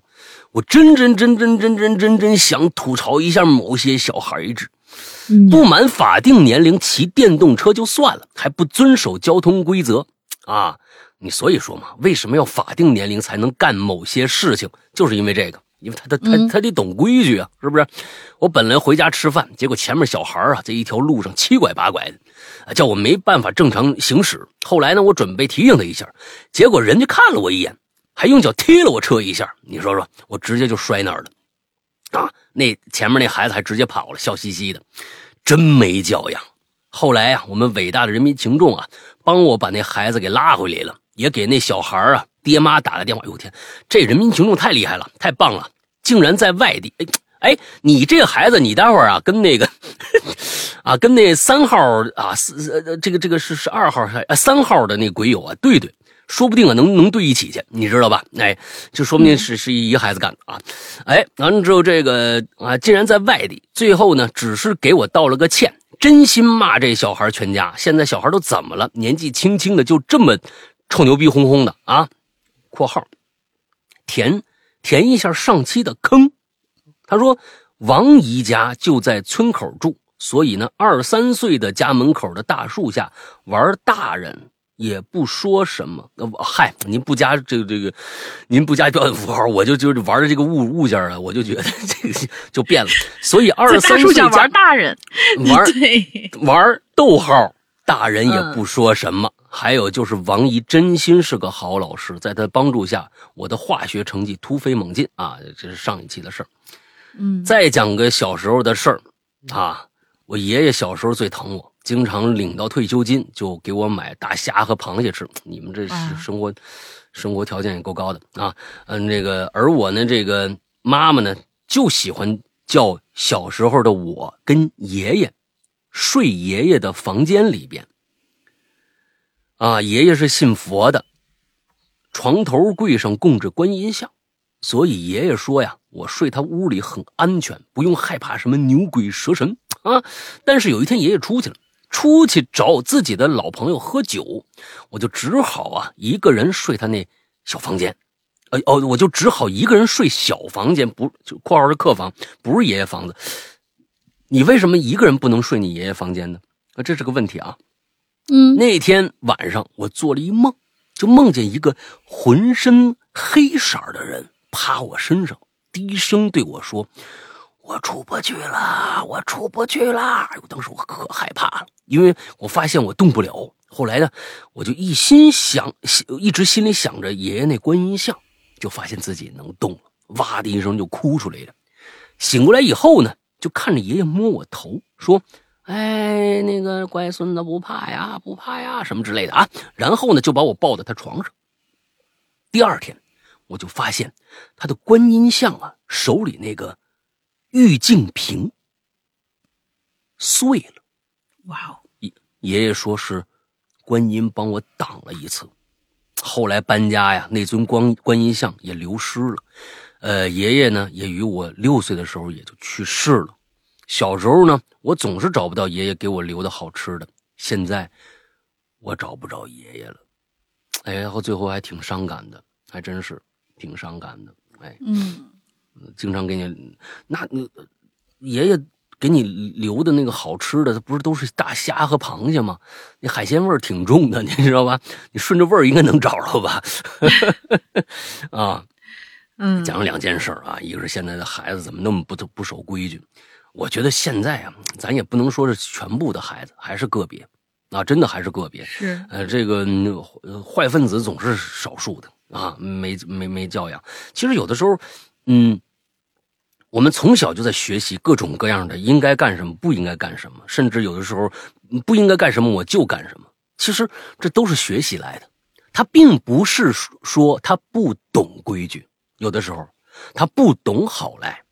我真真真真真真真真想吐槽一下某些小孩子，嗯不满法定年龄骑电动车就算了，还不遵守交通规则啊！你所以说嘛，为什么要法定年龄才能干某些事情？就是因为这个，因为他他他他得懂规矩啊，是不是？我本来回家吃饭，结果前面小孩啊，在一条路上七拐八拐的，啊，叫我没办法正常行驶。后来呢，我准备提醒他一下，结果人家看了我一眼，还用脚踢了我车一下。你说说，我直接就摔那儿了。啊，那前面那孩子还直接跑了，笑嘻嘻的，真没教养。后来啊，我们伟大的人民群众啊，帮我把那孩子给拉回来了，也给那小孩啊爹妈打了电话。哟天，这人民群众太厉害了，太棒了，竟然在外地。哎哎，你这孩子，你待会儿啊，跟那个 啊，跟那三号啊，四呃这个这个是是二号还呃三号的那鬼友啊，对对。说不定啊，能能对一起去，你知道吧？哎，就说不定是是一个孩子干的啊。哎，完了之后这个啊，竟然在外地，最后呢，只是给我道了个歉，真心骂这小孩全家。现在小孩都怎么了？年纪轻轻的就这么臭牛逼哄哄的啊！（括号填填一下上期的坑。）他说王姨家就在村口住，所以呢，二三岁的家门口的大树下玩大人。也不说什么。呃，嗨，您不加这个这个，您不加标点符号，我就就是玩的这个物物件啊，我就觉得 这个就变了。所以二十三想玩大人，玩 对，玩逗号，大人也不说什么。还有就是王姨真心是个好老师，在她帮助下，我的化学成绩突飞猛进啊！这是上一期的事儿。嗯，再讲个小时候的事儿啊，我爷爷小时候最疼我，经常领到退休金就给我买大虾和螃蟹吃。你们这生活，生活条件也够高的啊。嗯，这个而我呢，这个妈妈呢就喜欢叫小时候的我跟爷爷睡爷爷的房间里边。啊，爷爷是信佛的，床头柜上供着观音像，所以爷爷说呀，我睡他屋里很安全，不用害怕什么牛鬼蛇神啊。但是有一天爷爷出去了，出去找自己的老朋友喝酒，我就只好啊一个人睡他那小房间，呃哦，我就只好一个人睡小房间，不就（括号是客房，不是爷爷房子）。你为什么一个人不能睡你爷爷房间呢？啊，这是个问题啊。嗯，那天晚上我做了一梦，就梦见一个浑身黑色的人趴我身上，低声对我说：“我出不去了，我出不去了。”哎呦，当时我可害怕了，因为我发现我动不了。后来呢，我就一心想，一直心里想着爷爷那观音像，就发现自己能动了，哇的一声就哭出来了。醒过来以后呢，就看着爷爷摸我头，说。哎，那个乖孙子不怕呀，不怕呀，什么之类的啊。然后呢，就把我抱到他床上。第二天，我就发现他的观音像啊，手里那个玉净瓶碎了。哇哦，爷爷说是观音帮我挡了一次。后来搬家呀，那尊观观音像也流失了。呃，爷爷呢，也于我六岁的时候也就去世了。小时候呢，我总是找不到爷爷给我留的好吃的。现在我找不着爷爷了，哎，然后最后还挺伤感的，还真是挺伤感的。哎，嗯，经常给你那那爷爷给你留的那个好吃的，它不是都是大虾和螃蟹吗？那海鲜味儿挺重的，你知道吧？你顺着味儿应该能找着吧？啊，嗯，讲了两件事啊，一个是现在的孩子怎么那么不不守规矩。我觉得现在啊，咱也不能说是全部的孩子，还是个别，啊，真的还是个别。是，呃，这个呃坏分子总是少数的啊，没没没教养。其实有的时候，嗯，我们从小就在学习各种各样的应该干什么，不应该干什么，甚至有的时候不应该干什么我就干什么。其实这都是学习来的，他并不是说他不懂规矩，有的时候他不懂好赖。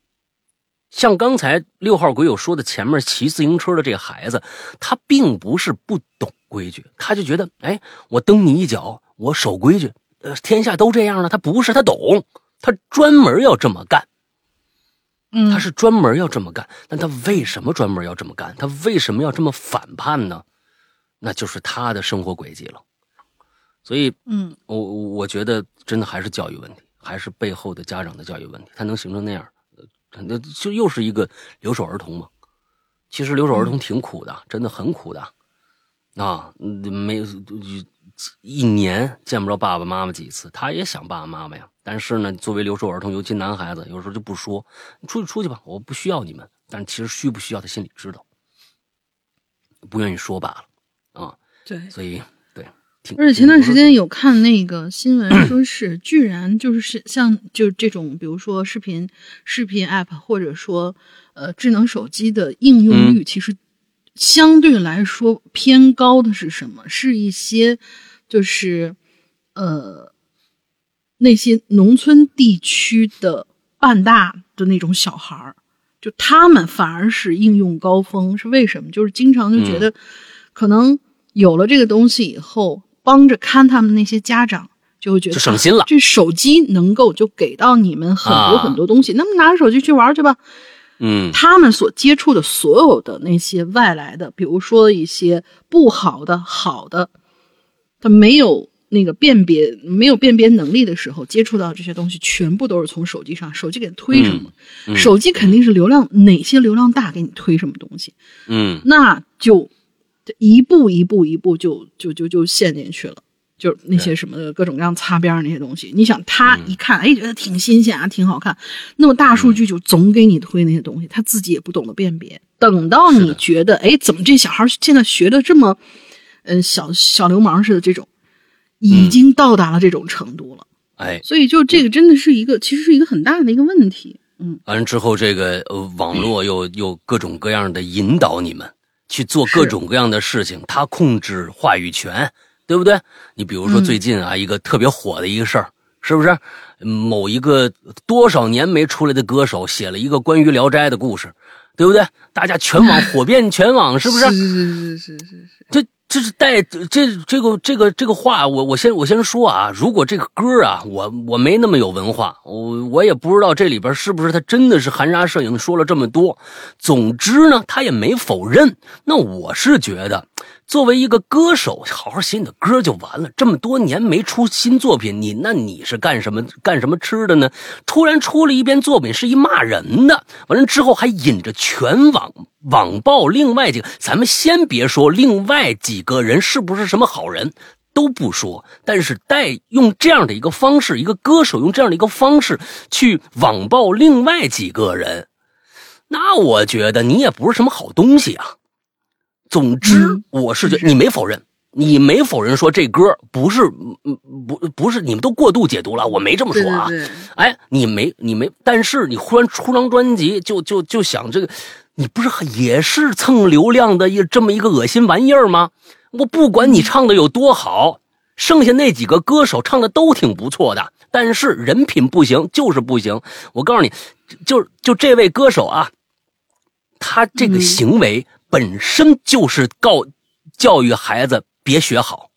像刚才六号鬼友说的，前面骑自行车的这个孩子，他并不是不懂规矩，他就觉得，哎，我蹬你一脚，我守规矩，呃，天下都这样了。他不是，他懂，他专门要这么干，嗯，他是专门要这么干。但他为什么专门要这么干？他为什么要这么反叛呢？那就是他的生活轨迹了。所以，嗯，我我觉得真的还是教育问题，还是背后的家长的教育问题，他能形成那样。那就又是一个留守儿童嘛。其实留守儿童挺苦的，真的很苦的啊！没一年见不着爸爸妈妈几次，他也想爸爸妈妈呀。但是呢，作为留守儿童，尤其男孩子，有时候就不说，你出去出去吧，我不需要你们。但其实需不需要，他心里知道，不愿意说罢了啊。对，所以对。而且前段时间有看那个新闻，说是居然就是像就这种，比如说视频视频 app 或者说呃智能手机的应用率，其实相对来说偏高的是什么？是一些就是呃那些农村地区的半大的那种小孩儿，就他们反而是应用高峰，是为什么？就是经常就觉得可能有了这个东西以后。帮着看他们那些家长就会觉得就省心了，这手机能够就给到你们很多很多东西，那么拿着手机去玩去吧。嗯，他们所接触的所有的那些外来的，比如说一些不好的、好的，他没有那个辨别、没有辨别能力的时候，接触到这些东西，全部都是从手机上，手机给他推什么，嗯嗯、手机肯定是流量哪些流量大，给你推什么东西，嗯，那就。一步一步一步就就就就陷进去了。就是那些什么各种各样擦边儿那些东西，你想他一看，哎，觉得挺新鲜啊，挺好看，那么大数据就总给你推那些东西，他自己也不懂得辨别。等到你觉得，哎，怎么这小孩现在学的这么，嗯，小小流氓似的这种，已经到达了这种程度了，哎，所以就这个真的是一个，其实是一个很大的一个问题。嗯，完了之后，这个呃，网络又又各种各样的引导你们去做各种各样的事情，他控制话语权。对不对？你比如说最近啊，一个特别火的一个事儿，是不是？某一个多少年没出来的歌手写了一个关于《聊斋》的故事，对不对？大家全网 火遍全网，是不是？是是是是是是。这这是带这这个这个这个话，我我先我先说啊，如果这个歌啊，我我没那么有文化，我我也不知道这里边是不是他真的是含沙射影说了这么多。总之呢，他也没否认。那我是觉得。作为一个歌手，好好写你的歌就完了。这么多年没出新作品，你那你是干什么干什么吃的呢？突然出了一篇作品，是一骂人的，完了之后还引着全网网暴另外几个。咱们先别说另外几个人是不是什么好人，都不说。但是带用这样的一个方式，一个歌手用这样的一个方式去网暴另外几个人，那我觉得你也不是什么好东西啊。总之，我是觉得你没否认，你没否认说这歌不是，嗯，不，不是，你们都过度解读了，我没这么说啊。哎，你没，你没，但是你忽然出张专辑，就就就想这个，你不是也是蹭流量的一这么一个恶心玩意儿吗？我不管你唱的有多好，剩下那几个歌手唱的都挺不错的，但是人品不行，就是不行。我告诉你，就就这位歌手啊，他这个行为。本身就是告教育孩子别学好，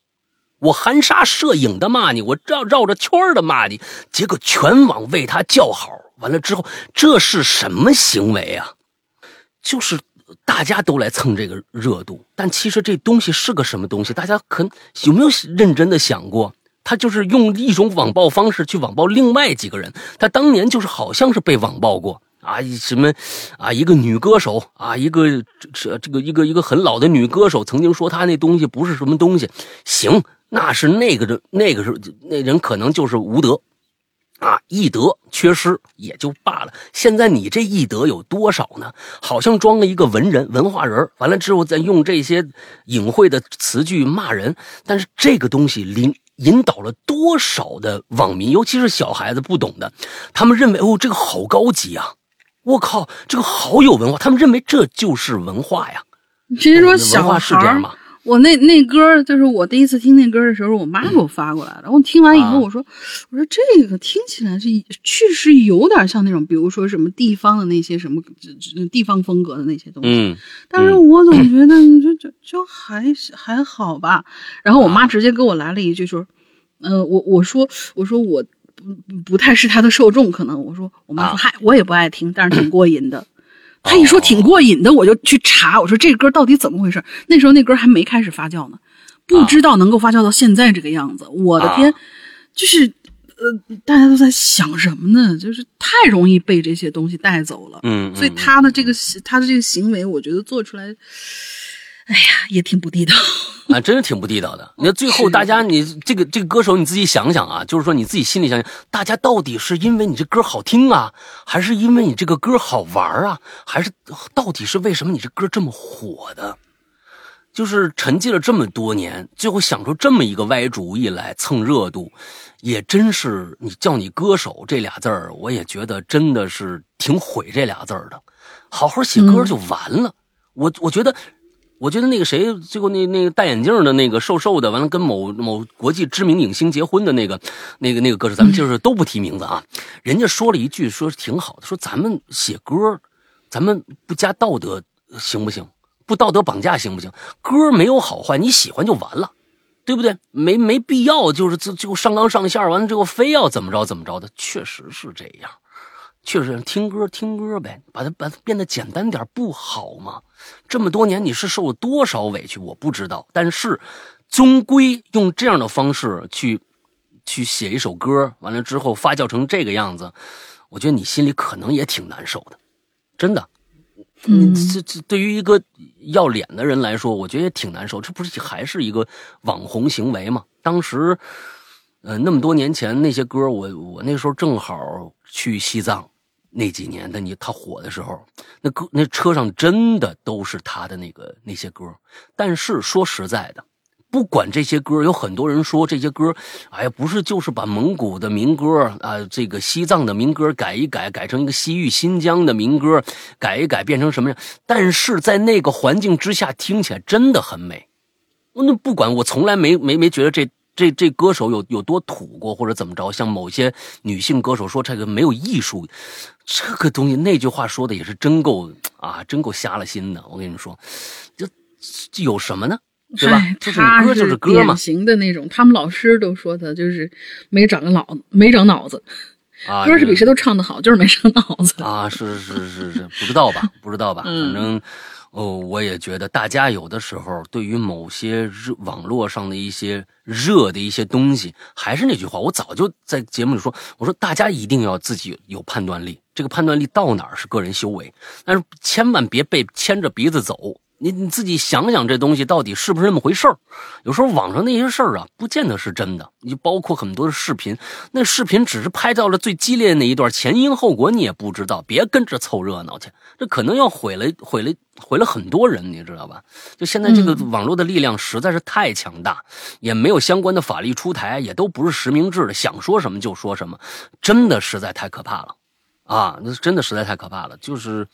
我含沙射影的骂你，我绕绕着圈的骂你，结果全网为他叫好。完了之后，这是什么行为啊？就是大家都来蹭这个热度，但其实这东西是个什么东西？大家可有没有认真的想过？他就是用一种网暴方式去网暴另外几个人，他当年就是好像是被网暴过。啊，什么啊？一个女歌手啊，一个这这个一个一个很老的女歌手，曾经说她那东西不是什么东西。行，那是那个的，那个是那人可能就是无德啊，艺德缺失也就罢了。现在你这艺德有多少呢？好像装了一个文人、文化人，完了之后再用这些隐晦的词句骂人。但是这个东西引引导了多少的网民，尤其是小孩子不懂的，他们认为哦，这个好高级啊。我靠，这个好有文化，他们认为这就是文化呀。其实说小孩吗，我那那歌就是我第一次听那歌的时候，我妈给我发过来的。然后听完以后，我说，我说这个听起来是确实有点像那种，比如说什么地方的那些什么地方风格的那些东西。嗯。但是我总觉得这这就还还好吧。然后我妈直接给我来了一句说，呃，我我说我说我。不不太是他的受众，可能我说我妈说嗨，我也不爱听，但是挺 过瘾的。他一说挺过瘾的，我就去查，我说这歌到底怎么回事？那时候那歌还没开始发酵呢，不知道能够发酵到现在这个样子。我的天，就是呃，大家都在想什么呢？就是太容易被这些东西带走了。嗯，所以他的这个他的这个行为，我觉得做出来。哎呀，也挺不地道 啊，真是挺不地道的。那最后大家，你这个这个歌手，你自己想想啊，就是说你自己心里想想，大家到底是因为你这歌好听啊，还是因为你这个歌好玩啊，还是到底是为什么你这歌这么火的？就是沉寂了这么多年，最后想出这么一个歪主意来蹭热度，也真是你叫你歌手这俩字儿，我也觉得真的是挺毁这俩字儿的。好好写歌就完了。我我觉得。我觉得那个谁，最后那那个戴眼镜的那个瘦瘦的，完了跟某某国际知名影星结婚的那个，那个那个歌手，咱们就是都不提名字啊。人家说了一句，说挺好的，说咱们写歌，咱们不加道德行不行？不道德绑架行不行？歌没有好坏，你喜欢就完了，对不对？没没必要，就是就上纲上线，完了之后非要怎么着怎么着的，确实是这样。确实听歌听歌呗，把它把它变得简单点不好吗？这么多年你是受了多少委屈，我不知道。但是，终归用这样的方式去去写一首歌，完了之后发酵成这个样子，我觉得你心里可能也挺难受的，真的。嗯这这对于一个要脸的人来说，我觉得也挺难受。这不是还是一个网红行为吗？当时，呃，那么多年前那些歌，我我那时候正好去西藏，那几年的你他火的时候，那歌那车上真的都是他的那个那些歌。但是说实在的。不管这些歌，有很多人说这些歌，哎呀，不是就是把蒙古的民歌啊，这个西藏的民歌改一改，改成一个西域新疆的民歌，改一改变成什么样？但是在那个环境之下，听起来真的很美。那不管我从来没没没觉得这这这歌手有有多土过或者怎么着，像某些女性歌手说这个没有艺术，这个东西那句话说的也是真够啊，真够瞎了心的。我跟你说，这这有什么呢？对吧哎？就是他歌就是歌嘛典。型的那种，他们老师都说他就是没长个脑子，没长脑子。啊，歌是比谁都唱得好，就是没长脑子。啊，是是是是是，不知道吧？不知道吧？嗯反正，哦，我也觉得大家有的时候对于某些网络上的一些热的一些东西，还是那句话，我早就在节目里说，我说大家一定要自己有判断力，这个判断力到哪儿是个人修为，但是千万别被牵着鼻子走。你你自己想想，这东西到底是不是那么回事儿？有时候网上那些事儿啊，不见得是真的。你就包括很多的视频，那视频只是拍到了最激烈的那一段，前因后果你也不知道，别跟着凑热闹去，这可能要毁了毁了毁了很多人，你知道吧？就现在这个网络的力量实在是太强大，也没有相关的法律出台，也都不是实名制的，想说什么就说什么，真的实在太可怕了啊！那真的实在太可怕了，就是。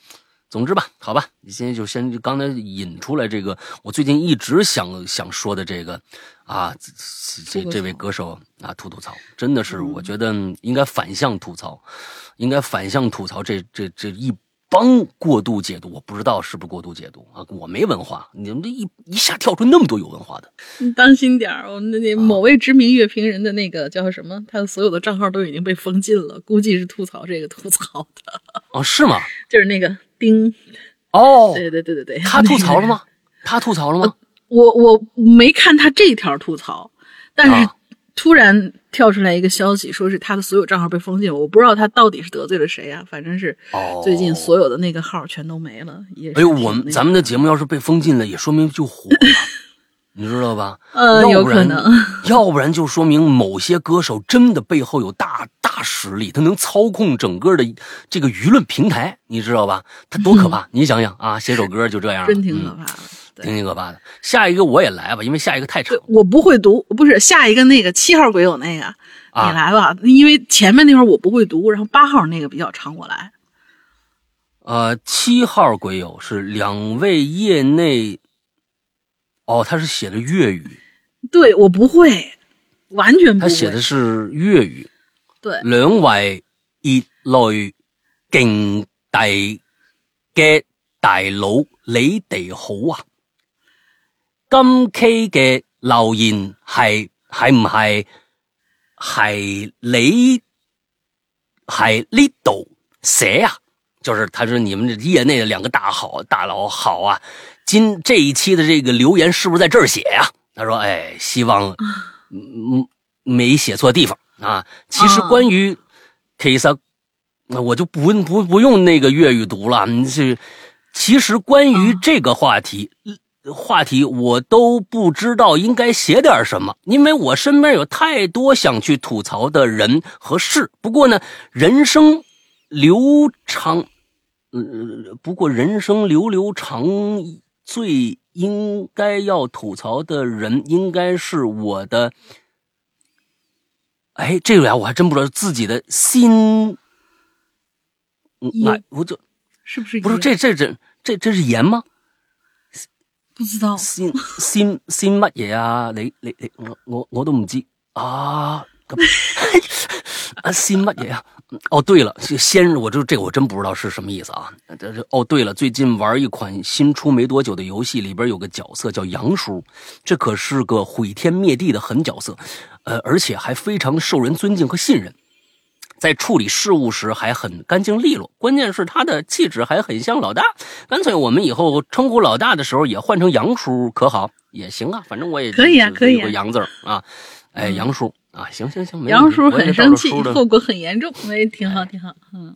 总之吧，好吧，你现在就先就刚才引出来这个，我最近一直想想说的这个，啊，这这这位歌手啊，吐吐槽，真的是，我觉得应该反向吐槽，应该反向吐槽这这这一帮过度解读，我不知道是不是过度解读啊，我没文化，你们这一一下跳出那么多有文化的，你当心点儿，我们的那某位知名乐评人的那个叫什么，他的所有的账号都已经被封禁了，估计是吐槽这个吐槽的，哦，是吗？就是那个丁，哦，对对对对对，他吐槽了？吗？他吐槽了吗？我我没看他这条吐槽，但是啊突然跳出来一个消息，说是他的所有账号被封禁，我不知道他到底是得罪了谁啊，反正是哦最近所有的那个号全都没了。也是哎呦，我们咱们的节目要是被封禁了，也说明就火了，你知道吧？呃有可能，要不然就说明某些歌手真的背后有大大实力，他能操控整个的这个舆论平台，你知道吧？他多可怕！你想想啊，写首歌就这样，真挺可嗯怕的。对挺挺可怕的。下一个我也来吧，因为下一个太长，我不会读，不是下一个那个七号鬼友那个，啊你来吧，因为前面那会儿我不会读，然后八号那个比较长，我来。呃，七号鬼友是两位业内，哦，他是写的粤语，对我不会，完全不会。他写的是粤语。对，两位業內勁大嘅大佬，你哋好啊！今期嘅留言係係唔係係你係呢度寫啊？就是他說你們這業內的兩個大好大佬好啊！今这一期的这个留言是不是在这儿写呀、他说：“哎，希望嗯没写错地方啊。其实关于 K 三那我就不不不用那个粤语读了。你是其实关于这个话题。话题我都不知道应该写点什么，因为我身边有太多想去吐槽的人和事。不过呢，人生流长，呃，不过人生流流長，最应该要吐槽的人应该是我的。哎，這俩我还真不知道自己的心。哎，我就是不是？不是这这这这这是盐吗？不知道。先先先乜嘢啊？你你你我我我都唔知啊！咁 啊先乜嘢啊？哦，对了，先我就这个我真不知道是什么意思啊！这这哦，对了，最近玩一款新出没多久的游戏，里边有个角色叫杨叔，这可是个毁天灭地的狠角色，呃，而且还非常受人尊敬和信任。在处理事务时还很干净利落，关键是他的气质还很像老大。干脆我们以后称呼老大的时候也换成杨叔，可好？也行啊，反正我也可以啊只可以啊有个杨字啊。哎，杨叔啊，行行行，杨叔很生气，后果很严重，哎，挺好，挺好，嗯。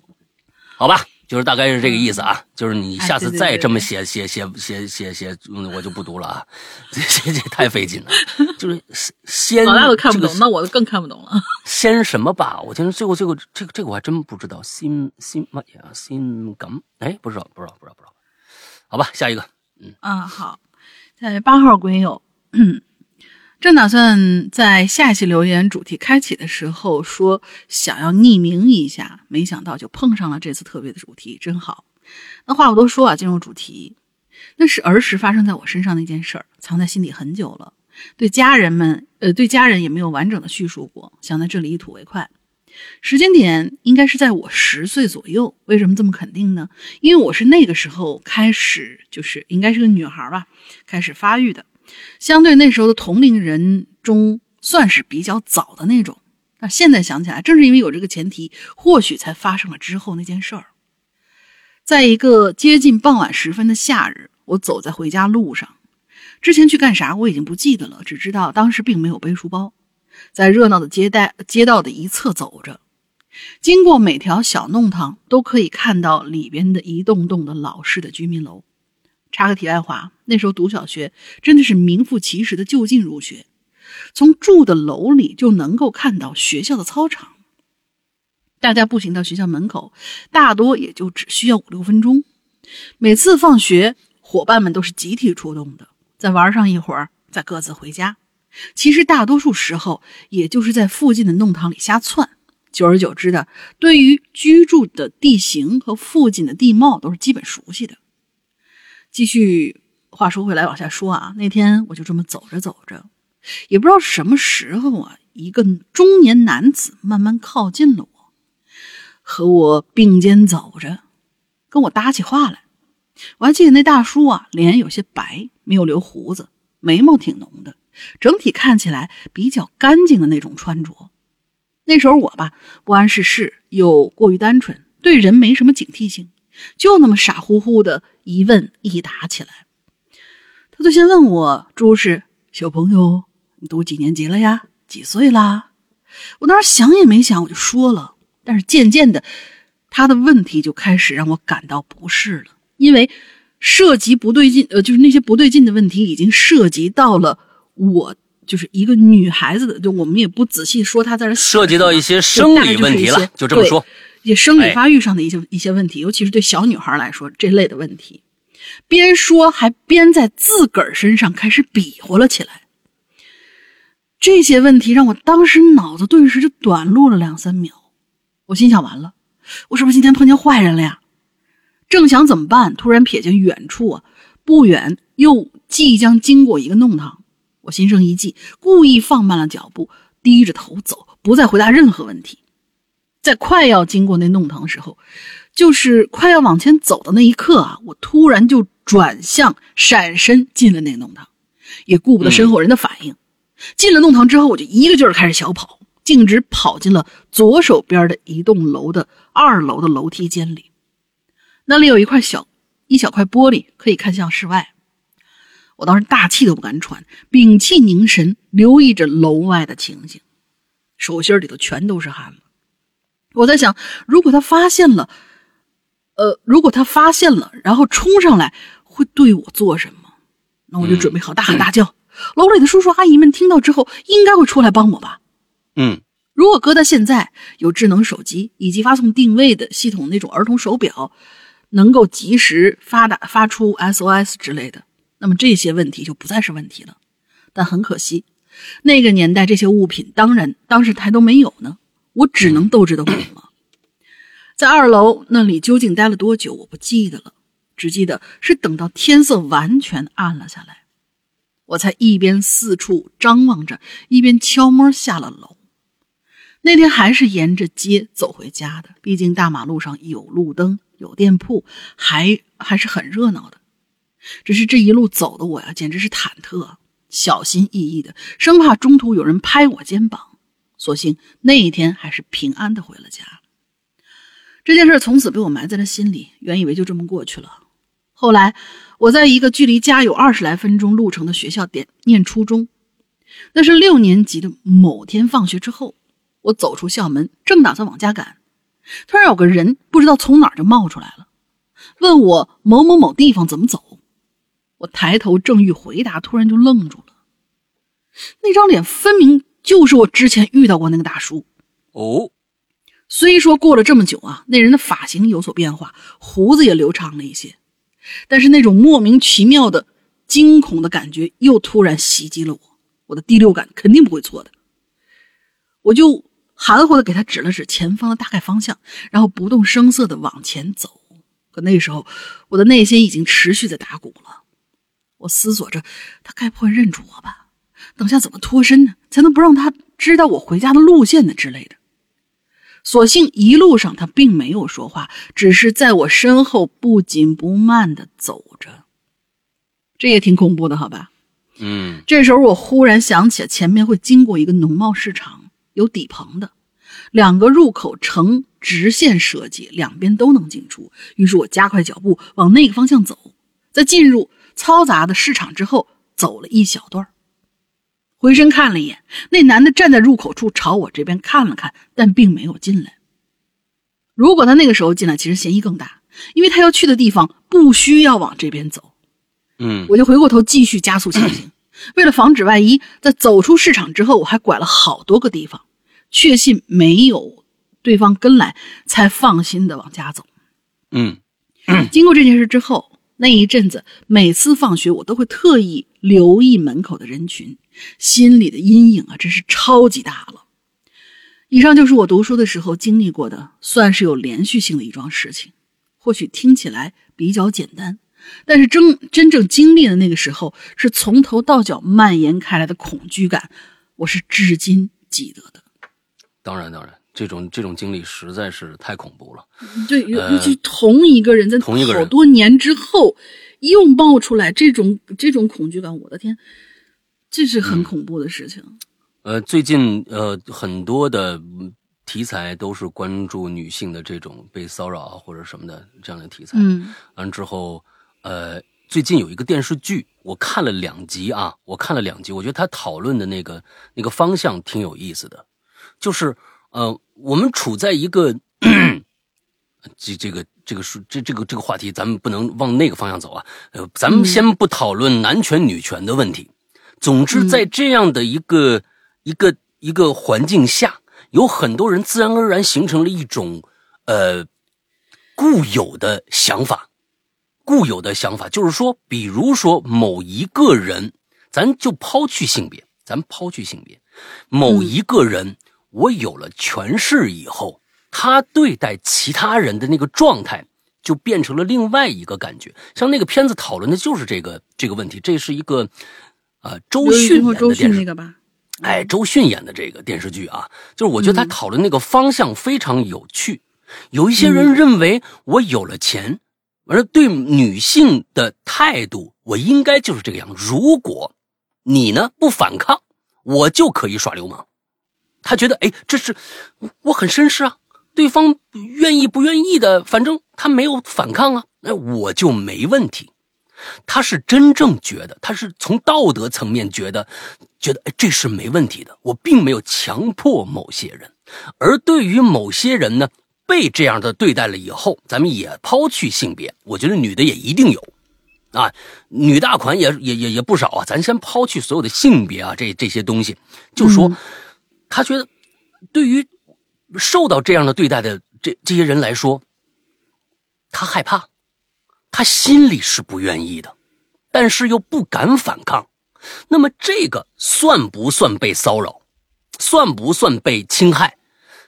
好吧，就是大概是这个意思啊，就是你下次再这么写写写写写写，嗯，我就不读了啊，这 这这太费劲了。就是先老大都看不懂，那我就更看不懂了。先什么吧？我听最后最后这个这个我还真不知道，心心乜嘢啊？心梗？哎，不知道不知道不知道不知道。好吧，下一个。嗯啊，好，在八号鬼友，正打算在下一期留言主题开启的时候说想要匿名一下，没想到就碰上了这次特别的主题，真好。那话不多说啊，进入主题，那是儿时发生在我身上的一件事儿，藏在心底很久了，对家人们，呃，对家人也没有完整的叙述过，想在这里一吐为快。时间点应该是在我十岁左右，为什么这么肯定呢？因为我是那个时候开始，就是应该是个女孩吧，开始发育的，相对那时候的同龄人中算是比较早的那种。那现在想起来，正是因为有这个前提，或许才发生了之后那件事儿。在一个接近傍晚时分的夏日，我走在回家路上，之前去干啥我已经不记得了，只知道当时并没有背书包。在热闹的街带街道的一侧走着，经过每条小弄堂，都可以看到里边的一栋栋的老式的居民楼。插个题外话，那时候读小学真的是名副其实的就近入学，从住的楼里就能够看到学校的操场。大家步行到学校门口，大多也就只需要五六分钟。每次放学，伙伴们都是集体出动的，再玩上一会儿，再各自回家。其实大多数时候，也就是在附近的弄堂里瞎窜。久而久之的，对于居住的地形和附近的地貌都是基本熟悉的。继续话说回来，往下说啊，那天我就这么走着走着，也不知道什么时候啊，一个中年男子慢慢靠近了我，和我并肩走着，跟我搭起话来。我还记得那大叔啊，脸有些白，没有留胡子，眉毛挺浓的。整体看起来比较干净的那种穿着。那时候我吧，不谙世事，又过于单纯，对人没什么警惕性，就那么傻乎乎的一问一答起来。他就先问我：“朱氏小朋友，你读几年级了呀？几岁啦？”我当时想也没想，我就说了。但是渐渐的，他的问题就开始让我感到不适了，因为涉及不对劲，呃，就是那些不对劲的问题，已经涉及到了。我就是一个女孩子的，就我们也不仔细说她在这涉及到一些生理问题了，就这么说，一些生理发育上的一些、哎、一些问题，尤其是对小女孩来说这类的问题，边说还边在自个儿身上开始比划了起来。这些问题让我当时脑子顿时就短路了两三秒，我心想完了，我是不是今天碰见坏人了呀？正想怎么办，突然瞥见远处啊，不远又即将经过一个弄堂。我心生一计，故意放慢了脚步，低着头走，不再回答任何问题。在快要经过那弄堂的时候，就是快要往前走的那一刻啊，我突然就转向，闪身进了那弄堂，也顾不得身后人的反应。进了弄堂之后，我就一个劲儿开始小跑，径直跑进了左手边的一栋楼的二楼的楼梯间里。那里有一块小一小块玻璃，可以看向室外。我当时大气都不敢喘，屏气凝神，留意着楼外的情形，手心里头全都是汗。我在想，如果他发现了，呃，如果他发现了，然后冲上来，会对我做什么？那我就准备好大喊大叫。楼里的叔叔阿姨们听到之后，应该会出来帮我吧？嗯，如果搁到现在，有智能手机以及发送定位的系统那种儿童手表，能够及时发打发出 SOS 之类的。那么这些问题就不再是问题了，但很可惜，那个年代这些物品当然当时还都没有呢，我只能斗智斗勇了。在二楼那里究竟待了多久，我不记得了，只记得是等到天色完全暗了下来，我才一边四处张望着，一边悄摸下了楼。那天还是沿着街走回家的，毕竟大马路上有路灯，有店铺，还还是很热闹的。只是这一路走的我呀，简直是忐忑，小心翼翼的，生怕中途有人拍我肩膀。所幸那一天还是平安的回了家。这件事从此被我埋在了心里，原以为就这么过去了。后来我在一个距离家有二十来分钟路程的学校点念初中，那是六年级的某天放学之后，我走出校门，正打算往家赶，突然有个人不知道从哪儿就冒出来了，问我某某某地方怎么走。我抬头正欲回答，突然就愣住了。那张脸分明就是我之前遇到过那个大叔。哦，虽说过了这么久啊，那人的发型有所变化，胡子也留长了一些，但是那种莫名其妙的惊恐的感觉又突然袭击了我。我的第六感肯定不会错的，我就含糊的给他指了指前方的大概方向，然后不动声色的往前走。可那时候，我的内心已经持续在打鼓了。我思索着，他该不会认出我吧？等下怎么脱身呢？才能不让他知道我回家的路线呢之类的？所幸一路上他并没有说话，只是在我身后不紧不慢的走着。这也挺恐怖的，好吧？嗯这时候我忽然想起了前面会经过一个农贸市场，有底棚的，两个入口呈直线设计，两边都能进出。于是我加快脚步往那个方向走，在进入嘈杂的市场之后，走了一小段儿回身看了一眼，那男的站在入口处朝我这边看了看，但并没有进来。如果他那个时候进来，其实嫌疑更大，因为他要去的地方不需要往这边走。嗯我就回过头继续加速前行。为了防止万一，在走出市场之后，我还拐了好多个地方，确信没有对方跟来，才放心的往家走。嗯 经过这件事之后，那一阵子每次放学，我都会特意留意门口的人群，心里的阴影啊，真是超级大了。以上就是我读书的时候经历过的，算是有连续性的一桩事情。或许听起来比较简单，但是真真正经历的那个时候，是从头到脚蔓延开来的恐惧感，我是至今记得的。当然当然，这种这种经历实在是太恐怖了。对，尤其同一个人在同一好多年之后又冒出来这种这种恐惧感，我的天，这是嗯很恐怖的事情。呃，最近呃很多的嗯题材都是关注女性的这种被骚扰啊或者什么的这样的题材。嗯完之后，呃，最近有一个电视剧，我看了两集啊，我看了两集，我觉得他讨论的那个那个方向挺有意思的，就是呃，我们处在一个 这这个这个是这这个这个话题，咱们不能往那个方向走啊，呃，咱们先不讨论男权女权的问题。总之，在这样的一个、一个一个环境下，有很多人自然而然形成了一种呃固有的想法，固有的想法就是说，比如说某一个人，咱就抛去性别，咱抛去性别，某一个人，我有了权势以后，他对待其他人的那个状态。就变成了另外一个感觉，像那个片子讨论的就是这个这个问题。这是一个，呃，周迅演的周电视迅那个吧，哎，周迅演的这个电视剧啊，就是我觉得他讨论那个方向非常有趣。有一些人认为我有了钱，而对女性的态度，我应该就是这个样。如果你呢不反抗，我就可以耍流氓。他觉得，哎，这是我很绅士啊，对方愿意不愿意的，反正他没有反抗啊，那我就没问题。他是真正觉得，他是从道德层面觉得，觉得哎这是没问题的。我并没有强迫某些人，而对于某些人呢，被这样的对待了以后，咱们也抛去性别，我觉得女的也一定有，啊，女大款也也也也不少啊。咱先抛去所有的性别啊，这这些东西，就说、他觉得，对于受到这样的对待的这这些人来说，他害怕，他心里是不愿意的，但是又不敢反抗。那么这个算不算被骚扰？算不算被侵害？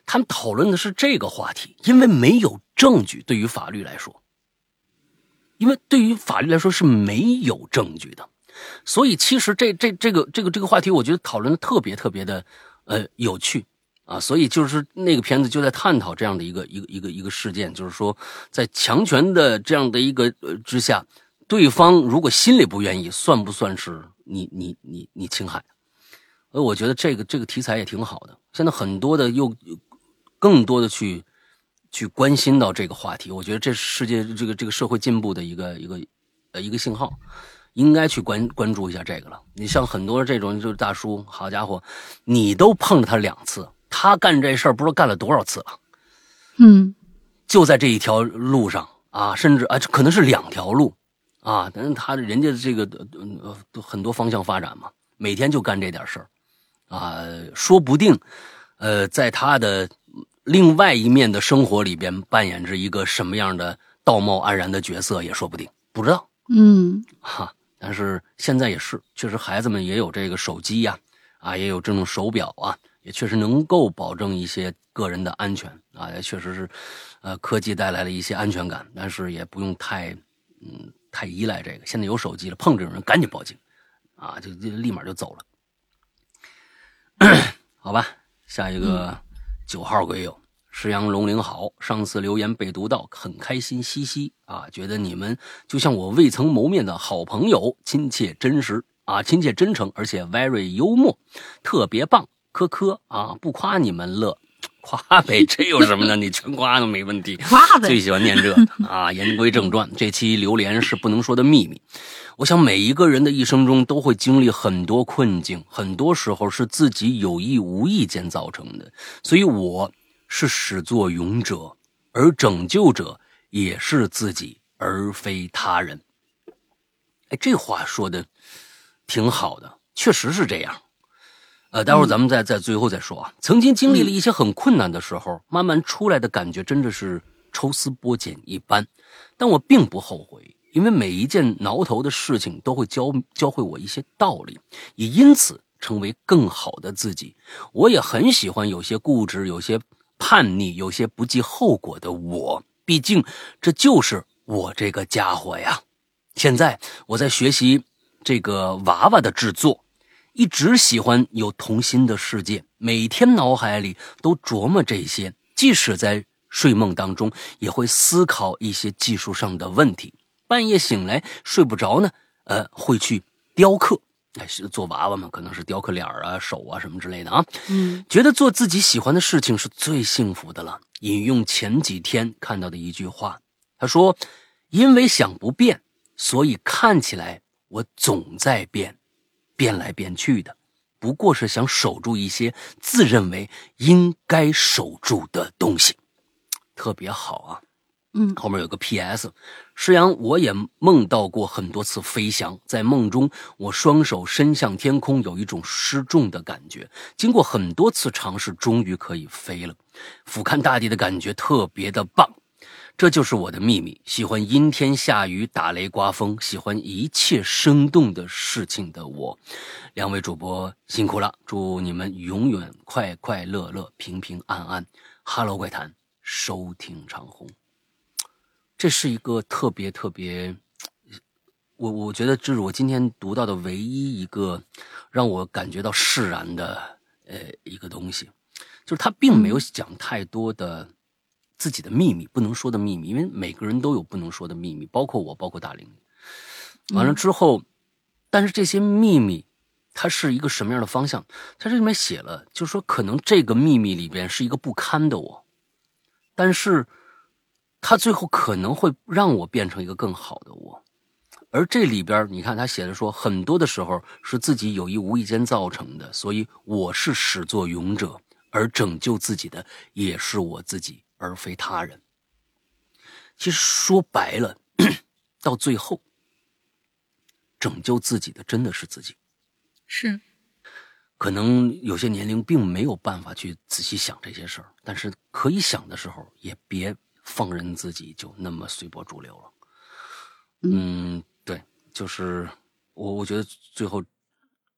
他们讨论的是这个话题，因为没有证据。对于法律来说，因为对于法律来说是没有证据的，所以其实这这这个这个这个话题，我觉得讨论的特别特别的呃有趣啊。所以就是那个片子就在探讨这样的一个一个一个一个事件，就是说在强权的这样的一个呃之下，对方如果心里不愿意，算不算是你你你你侵害？呃，我觉得这个这个题材也挺好的。现在很多的又更多的去去关心到这个话题，我觉得这是世界这个这个社会进步的一个一个呃一个信号，应该去关关注一下这个了。你像很多这种就是大叔，好家伙，你都碰着他两次，他干这事儿不知道干了多少次了。嗯就在这一条路上啊，甚至啊，可能是两条路啊，但是他人家这个呃呃很多方向发展嘛，每天就干这点事儿啊，说不定呃，在他的另外一面的生活里边扮演着一个什么样的道貌岸然的角色也说不定，不知道。嗯哈，但是现在也是，确实孩子们也有这个手机呀，啊，也有这种手表啊，也确实能够保证一些个人的安全啊，也确实是，呃，科技带来了一些安全感，但是也不用太，嗯，太依赖这个。现在有手机了，碰这种人赶紧报警，啊，就就立马就走了。好吧，下一个九号鬼友。石阳龙灵好，上次留言被读到，很开心，嘻嘻啊！觉得你们就像我未曾谋面的好朋友，亲切真实啊，亲切真诚，而且 very 幽默，特别棒，科科啊！不夸你们乐，夸呗，这有什么呢？你全夸都没问题。夸呗最喜欢念这个 啊！言归正传，这期榴莲是不能说的秘密。我想每一个人的一生中都会经历很多困境，很多时候是自己有意无意间造成的，所以我。是始作俑者，而拯救者也是自己，而非他人。哎，这话说的挺好的，确实是这样。呃，待会儿咱们再在最后再说啊。曾经经历了一些很困难的时候，慢慢出来的感觉真的是抽丝剥茧一般。但我并不后悔，因为每一件挠头的事情都会教教会我一些道理，也因此成为更好的自己。我也很喜欢有些固执，有些。叛逆、有些不计后果的我，毕竟这就是我这个家伙呀。现在我在学习这个娃娃的制作，一直喜欢有童心的世界，每天脑海里都琢磨这些。即使在睡梦当中，也会思考一些技术上的问题。半夜醒来睡不着呢，呃，会去雕刻。哎，是做娃娃嘛？可能是雕刻脸啊、手啊什么之类的啊。嗯，觉得做自己喜欢的事情是最幸福的了。引用前几天看到的一句话，他说：“因为想不变，所以看起来我总在变，变来变去的，不过是想守住一些自认为应该守住的东西。”特别好啊。嗯，后面有个 P.S. 诗阳，我也梦到过很多次飞翔，在梦中我双手伸向天空，有一种失重的感觉。经过很多次尝试，终于可以飞了，俯瞰大地的感觉特别的棒。这就是我的秘密，喜欢阴天下雨、打雷刮风，喜欢一切生动的事情的我。两位主播辛苦了，祝你们永远快快乐乐、平平安安。Hello 怪谈，收听长虹。这是一个特别特别，我我觉得这是我今天读到的唯一一个让我感觉到释然的呃一个东西，就是他并没有讲太多的自己的秘密，不能说的秘密，因为每个人都有不能说的秘密，包括我，包括大玲。完了之后，但是这些秘密，它是一个什么样的方向？它这里面写了，就是说可能这个秘密里边是一个不堪的我，但是。它最后可能会让我变成一个更好的我，而这里边你看他写的说，很多的时候是自己有意无意间造成的，所以我是始作俑者，而拯救自己的也是我自己，而非他人。其实说白了，到最后，拯救自己的真的是自己。是，可能有些年龄并没有办法去仔细想这些事儿，但是可以想的时候，也别。放任自己就那么随波逐流了，嗯，对，就是我，我觉得最后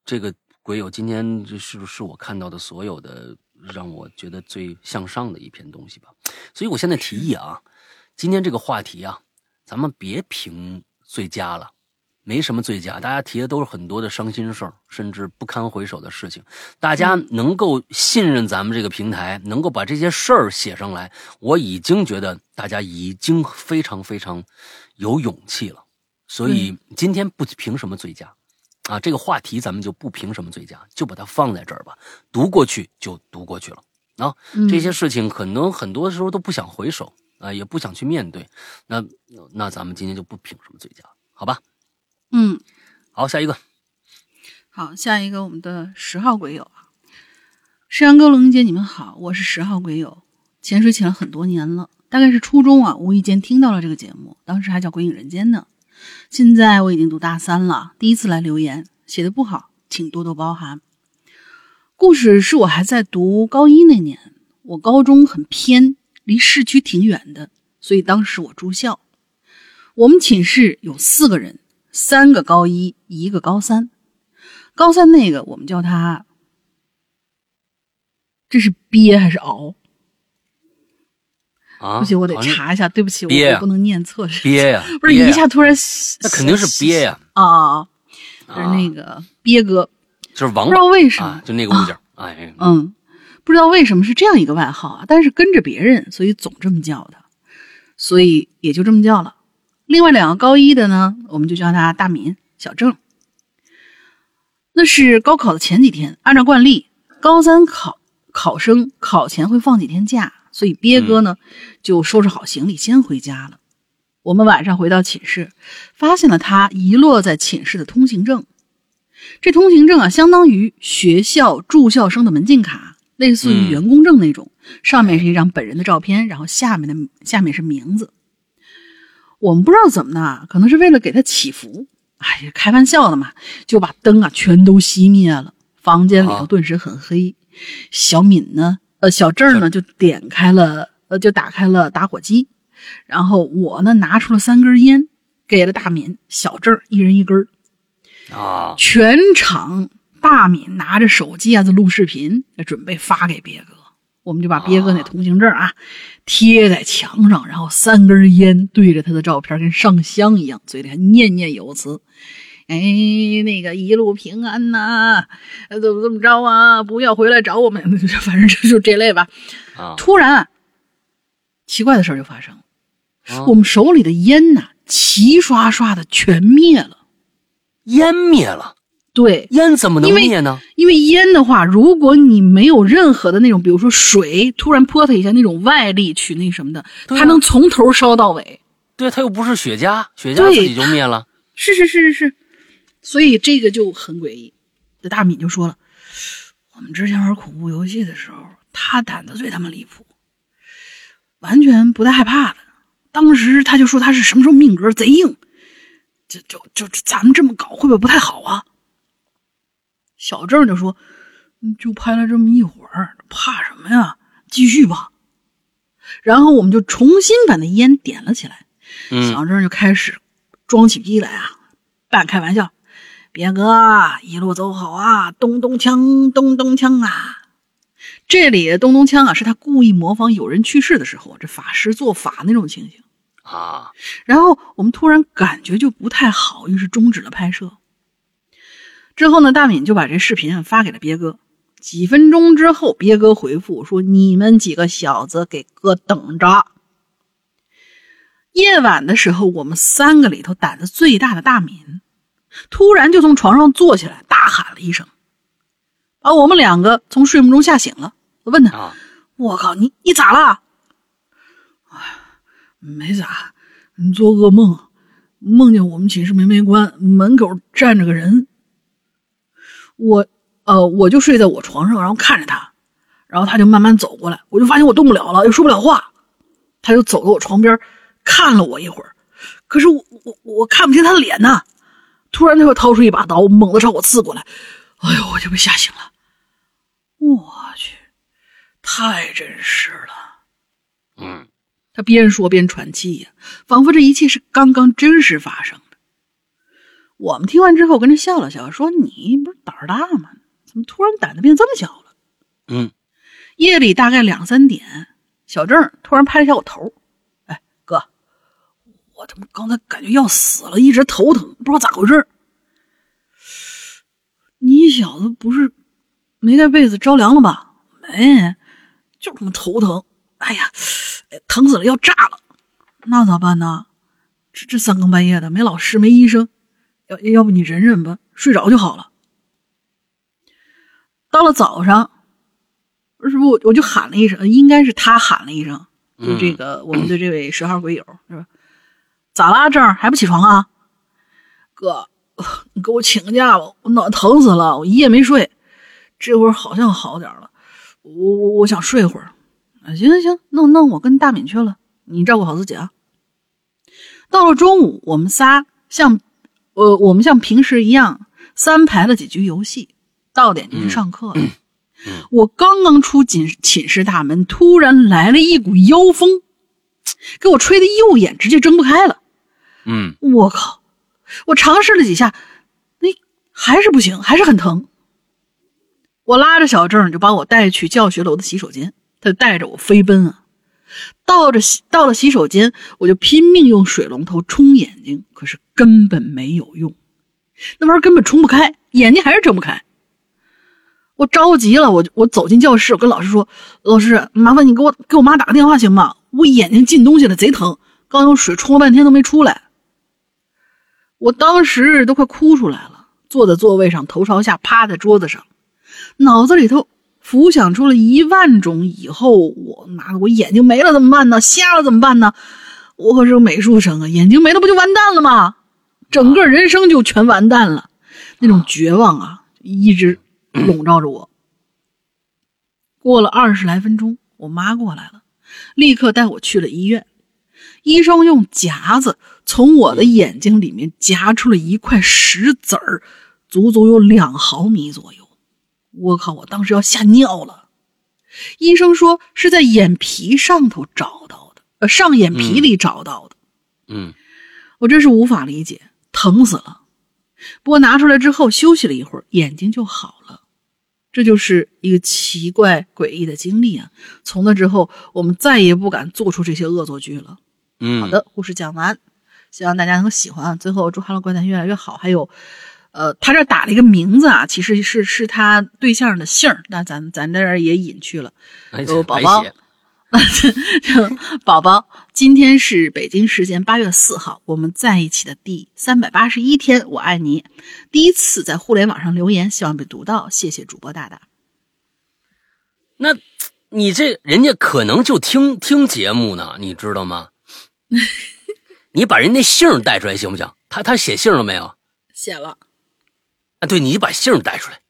这个鬼友今天这是不是我看到的所有的让我觉得最向上的一篇东西吧？所以我现在提议啊，今天这个话题啊，咱们别评最佳了。没什么最佳，大家提的都是很多的伤心事儿，甚至不堪回首的事情。大家能够信任咱们这个平台，能够把这些事儿写上来，我已经觉得大家已经非常非常有勇气了。所以今天不评什么最佳，啊，这个话题咱们就不评什么最佳，就把它放在这儿吧。读过去就读过去了啊。这些事情可能很多时候都不想回首啊，也不想去面对。那那咱们今天就不评什么最佳，好吧？嗯，好，下一个。好，下一个我们的十号鬼友啊，石阳哥、龙英姐，你们好，我是十号鬼友。潜水潜了很多年了，大概是初中啊，无意间听到了这个节目，当时还叫《鬼影人间》呢。现在我已经读大三了，第一次来留言，写的不好，请多多包涵。故事是我还在读高一那年，我高中很偏，离市区挺远的，所以当时我住校。我们寝室有四个人，三个高一，一个高三。高三那个我们叫他，这是憋还是熬？啊，不行，我得查一下。对不起，我不能念错。是憋呀，不是一下突然，那肯定是憋呀，啊！就是啊那个憋哥，就是王不知道为什么啊，就那个物件儿，哎，嗯，不知道为什么是这样一个外号啊，但是跟着别人，所以总这么叫他，所以也就这么叫了。另外两个高一的呢，我们就叫他大敏、小郑。那是高考的前几天，按照惯例，高三考考生考前会放几天假，所以憋哥呢、就收拾好行李先回家了。我们晚上回到寝室，发现了他遗落在寝室的通行证。这通行证啊，相当于学校住校生的门禁卡，类似于嗯员工证那种，上面是一张本人的照片，然后下面的下面是名字。我们不知道怎么的，可能是为了给他祈福，哎呀，开玩笑的嘛，就把灯啊全都熄灭了，房间里头啊顿时很黑。小敏呢，呃，小郑呢就点开了，呃，就打开了打火机，然后我呢拿出了三根烟，给了大敏、小郑一人一根儿。啊，全场大敏拿着手机啊在录视频，准备发给别哥。我们就把别哥那通行证啊贴在墙上，然后三根烟对着他的照片，跟上香一样，嘴里还念念有词。哎，那个一路平安呐、呃怎么怎么着啊？不要回来找我们，反正就就这类吧。啊，突然啊，奇怪的事儿就发生了，啊我们手里的烟呐、齐刷刷的全灭了。烟灭了，对，烟怎么能灭呢？因为烟的话，如果你没有任何的那种，比如说水突然泼它一下那种外力去那什么的，啊它能从头烧到尾。对，它又不是雪茄，雪茄自己就灭了。是是是是是，所以这个就很诡异。这大米就说了，我们之前玩恐怖游戏的时候，他胆子最他妈离谱，完全不带害怕的。当时他就说他是什么时候命格贼硬，就就就咱们这么搞会不会不太好啊？小郑就说，嗯就拍了这么一会儿，怕什么呀？继续吧。然后我们就重新把那烟点了起来。嗯小郑就开始装起逼来啊，半开玩笑：“别哥，一路走好啊，咚咚锵，咚咚锵啊！”这里的咚咚锵啊，是他故意模仿有人去世的时候，这法师做法那种情形。啊，然后我们突然感觉就不太好，于是终止了拍摄。之后呢，大敏就把这视频啊发给了别哥。几分钟之后，别哥回复说：“你们几个小子给哥等着。”夜晚的时候，我们三个里头胆子最大的大敏，突然就从床上坐起来，大喊了一声，把我们两个从睡梦中吓醒了。我问他啊：“我靠，你你咋了？”没咋，你做噩梦，梦见我们寝室门没关，门口站着个人。我，呃，我就睡在我床上，然后看着他，然后他就慢慢走过来，我就发现我动不了了，又说不了话，他就走到我床边，看了我一会儿，可是我我我看不清他的脸呐。突然他又掏出一把刀，猛地朝我刺过来，哎呦，我就被吓醒了。我去，太真实了。嗯，他边说边喘气呀，仿佛这一切是刚刚真实发生的。我们听完之后跟着笑了笑，说：“你不是胆儿大吗？怎么突然胆子变这么小了？”嗯，夜里大概两三点，小郑突然拍了一下我头：“哎，哥，我他妈刚才感觉要死了，一直头疼，不知道咋回事。你小子不是没盖被子着凉了吧？没，就他妈头疼。哎呀，哎疼死了，要炸了，那咋办呢？这这三更半夜的，没老师，没医生，要要不你忍忍吧，睡着就好了。到了早上，是不我我就喊了一声，应该是他喊了一声，就这个、我们的这位十号鬼友是吧？咋啦，这儿还不起床啊？哥，你给我请个假吧，我脑袋疼死了，我一夜没睡，这会儿好像好点了，我我我想睡会儿。啊，行行行，那那我跟大敏去了，你照顾好自己啊。到了中午，我们仨像，呃，我们像平时一样三排了几局游戏，到点就去上课了。我刚刚出寝寝室大门，突然来了一股妖风，给我吹的右眼直接睁不开了。嗯我靠！我尝试了几下，那还是不行，还是很疼。我拉着小郑就把我带去教学楼的洗手间，他就带着我飞奔啊。到着洗到了洗手间，我就拼命用水龙头冲眼睛，可是根本没有用，那玩意儿根本冲不开，眼睛还是睁不开。我着急了，我我走进教室，我跟老师说：“老师，麻烦你给我给我妈打个电话行吗？我眼睛进东西了，贼疼，刚用水冲了半天都没出来。”我当时都快哭出来了，坐在座位上，头朝下趴在桌子上，脑子里头浮想出了一万种以后我妈的我眼睛没了怎么办呢？瞎了怎么办呢？我可是个美术生啊，眼睛没了不就完蛋了吗？整个人生就全完蛋了，那种绝望啊，一直笼罩着我。过了二十来分钟，我妈过来了，立刻带我去了医院。医生用夹子从我的眼睛里面夹出了一块石子儿，足足有两毫米左右。我靠！我当时要吓尿了。医生说是在眼皮上头找到的，呃，上眼皮里找到的。嗯我真是无法理解，疼死了。不过拿出来之后休息了一会儿，眼睛就好了。这就是一个奇怪诡异的经历啊！从那之后，我们再也不敢做出这些恶作剧了。嗯，好的，故事讲完，希望大家能够喜欢。最后祝《哈喽怪谈》越来越好。还有，呃，他这打了一个名字啊，其实是是他对象的姓儿，那咱咱这儿也隐去了。哎有宝宝 宝宝，今天是北京时间八月四号，我们在一起的第三百八十一天，我爱你。第一次在互联网上留言，希望被读到，谢谢主播大大。那你这人家可能就听听节目呢，你知道吗？你把人那姓带出来行不行？他他写姓了没有？写了，啊，对，你把姓带出来，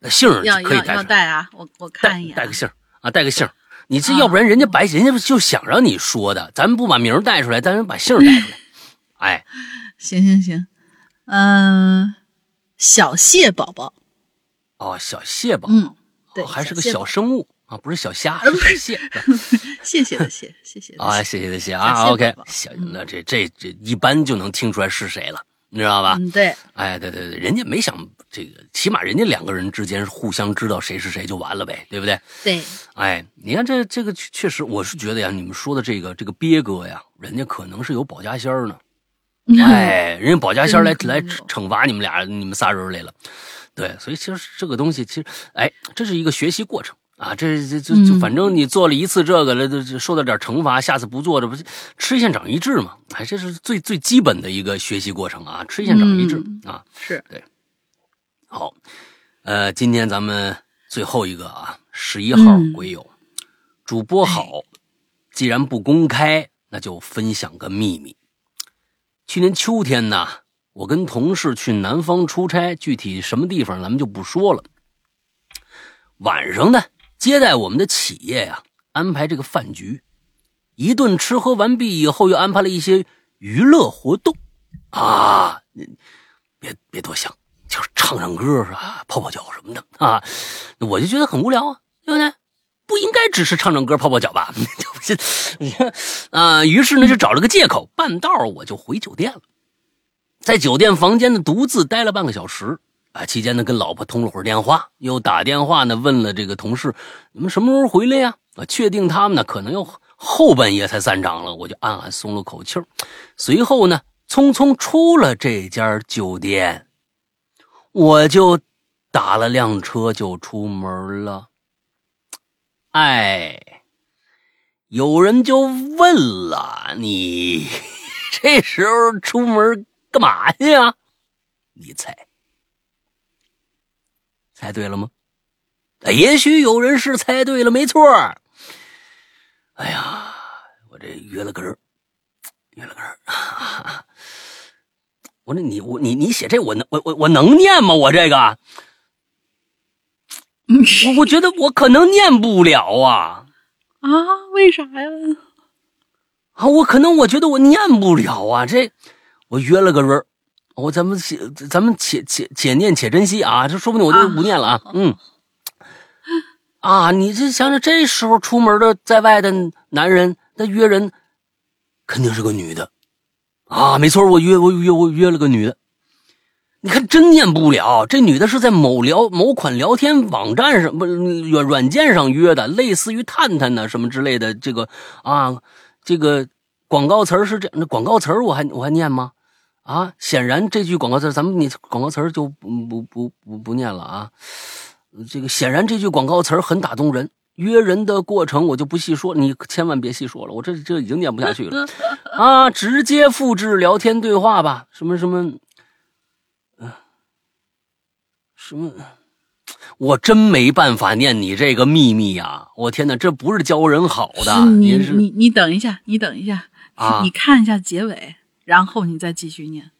那姓可以带出来，要带啊！我我看一眼啊，带个姓啊，带个姓。你这要不然人家白，人家就想让你说的，咱们不把名带出来，咱们把姓带出来。哎，行行行，嗯、小蟹宝宝，哦，小蟹宝，嗯，对，哦还是个小生物啊，不是小虾，呃是蟹。谢谢的谢，谢谢的啊，谢谢的谢谢啊，OK，行，那这这这一般就能听出来是谁了，你知道吧？嗯，对，哎，对对对，人家没想这个，起码人家两个人之间互相知道谁是谁就完了呗，对不对？对，哎，你看这这个确确实，我是觉得呀，你们说的这个这个鳖哥呀，人家可能是有保家仙儿呢。哎，人家保家仙儿来来惩罚你们俩你们仨人来了。对，所以其实这个东西，其实哎，这是一个学习过程啊。这这这就嗯反正你做了一次这个了，这这受到点惩罚，下次不做，这不是吃一堑长一智嘛？哎，这是最最基本的一个学习过程啊，吃一堑长一智、嗯啊。是对，好，呃，今天咱们最后一个啊，十一号嗯鬼友，主播好，既然不公开，那就分享个秘密。去年秋天呢，我跟同事去南方出差，具体什么地方咱们就不说了。晚上呢，接待我们的企业呀、安排这个饭局，一顿吃喝完毕以后，又安排了一些娱乐活动。啊，别别多想，就是唱唱歌啊、泡泡脚什么的。啊，我就觉得很无聊啊，对不对？不应该只是唱唱歌、泡泡脚吧？就是你看啊，于是呢就找了个借口，半道我就回酒店了，在酒店房间呢独自待了半个小时。啊，期间呢跟老婆通了会儿电话，又打电话呢问了这个同事，你们什么时候回来呀？啊，确定他们呢可能要后半夜才散场了，我就暗暗松了口气儿。随后呢，匆匆出了这家酒店，我就打了辆车就出门了。哎，有人就问了，你 这时候出门干嘛去呀？你猜，猜对了吗？哎也许有人是猜对了，没错儿。哎呀，我这约了个人，约了个人。我说你我你你写这我能我我我能念吗？我这个，我我觉得我可能念不了啊。啊？为啥呀？啊，我可能我觉得我念不了啊，这我约了个人儿，我咱们且咱们且且且念且珍惜啊，这说不定我就不念了啊，嗯。啊，你这想想，这时候出门的在外的男人，那约人肯定是个女的，啊，没错，我约我约我约了个女的，你看真念不了，这女的是在某聊某款聊天网站上不软软件上约的，类似于探探呐什么之类的，这个啊，这个广告词是这那广告词我还我还念吗？啊，显然这句广告词咱们你广告词就不不不不不念了啊。这个显然这句广告词很打动人，约人的过程我就不细说，你千万别细说了，我这这已经念不下去了啊！直接复制聊天对话吧，什么什么，嗯，什么，我真没办法念你这个秘密呀！我天哪，这不是教人好的，你你你等一下，你等一下，啊你看一下结尾，然后你再继续念。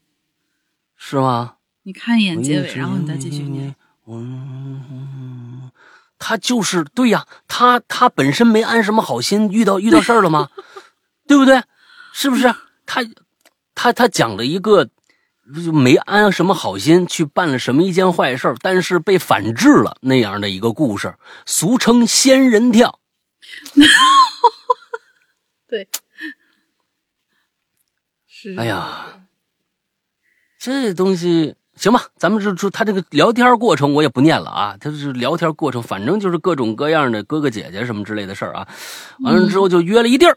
是吗？你看一眼结尾，然后你再继续念。嗯，他就是对呀，他他本身没安什么好心，遇到遇到事儿了吗？对不对？是不是？他他他讲了一个就没安什么好心去办了什么一件坏事儿，但是被反制了那样的一个故事，俗称仙人跳。对，哎呀，这东西行吧，咱们就说他这个聊天过程我也不念了啊，他是聊天过程，反正就是各种各样的哥哥姐姐什么之类的事儿啊。完了之后就约了一地儿，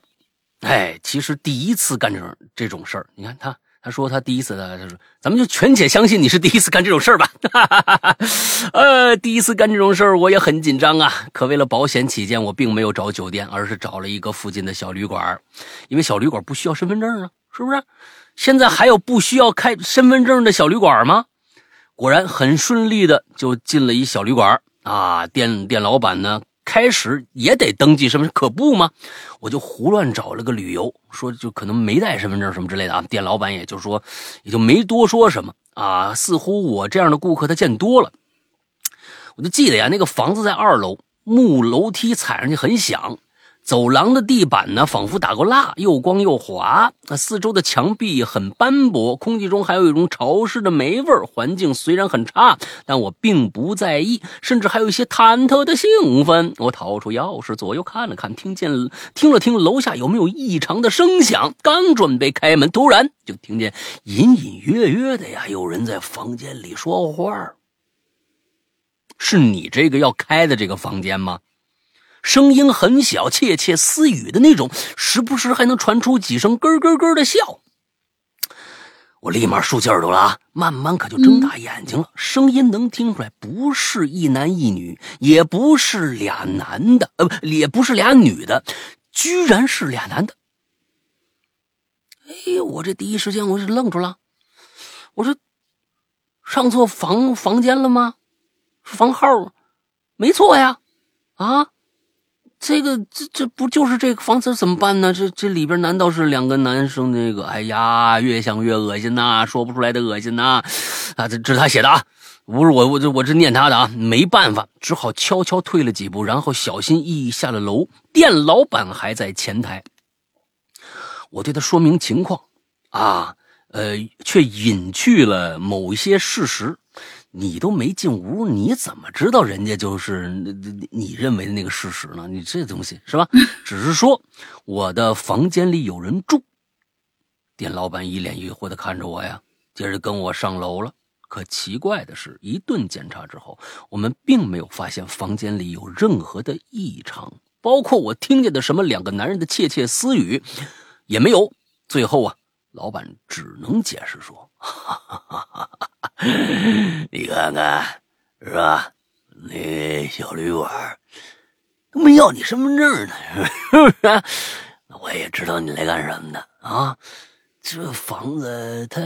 哎，其实第一次干这种这种事儿，你看他。他说他第一次的，他说咱们就全且相信你是第一次干这种事儿吧。呃，第一次干这种事儿我也很紧张啊，可为了保险起见，我并没有找酒店，而是找了一个附近的小旅馆，因为小旅馆不需要身份证啊，是不是？现在还有不需要开身份证的小旅馆吗？果然很顺利的就进了一小旅馆啊，店店老板呢开始也得登记身份，可不吗？我就胡乱找了个理由，说就可能没带身份证什么之类的啊。店老板也就说，也就没多说什么啊。似乎我这样的顾客他见多了。我就记得呀，那个房子在二楼，木楼梯踩上去很响。走廊的地板呢，仿佛打过蜡，又光又滑。那四周的墙壁很斑驳，空气中还有一种潮湿的霉味。环境虽然很差，但我并不在意，甚至还有一些忐忑的兴奋。我掏出钥匙，左右看了看，听见听了听楼下有没有异常的声响。刚准备开门，突然就听见隐隐约约的呀，有人在房间里说话。是你这个要开的这个房间吗？声音很小，窃窃私语的那种，时不时还能传出几声咯咯咯的笑。我立马竖起耳朵了啊，慢慢可就睁大眼睛了。声音能听出来，不是一男一女，也不是俩男的，呃，也不是俩女的，居然是俩男的。哎，我这第一时间我就愣住了，我说上错房房间了吗？房号没错呀，啊。这个这这不就是这个房子怎么办呢？这这里边难道是两个男生？那个，哎呀，越想越恶心呐，说不出来的恶心呐！啊，这这是他写的啊，不是我我这我这念他的啊，没办法，只好悄悄退了几步，然后小心翼翼下了楼。店老板还在前台，我对他说明情况，啊，呃，却隐去了某些事实。你都没进屋，你怎么知道人家就是你你认为的那个事实呢？你这东西是吧？只是说我的房间里有人住。店老板一脸疑惑的看着我呀，接着跟我上楼了。可奇怪的是，一顿检查之后，我们并没有发现房间里有任何的异常，包括我听见的什么两个男人的窃窃私语也没有。最后啊，老板只能解释说。哈哈哈哈哈！你看看，是吧？那小旅馆都没要你身份证呢，是不是？我也知道你来干什么的啊！这房子它，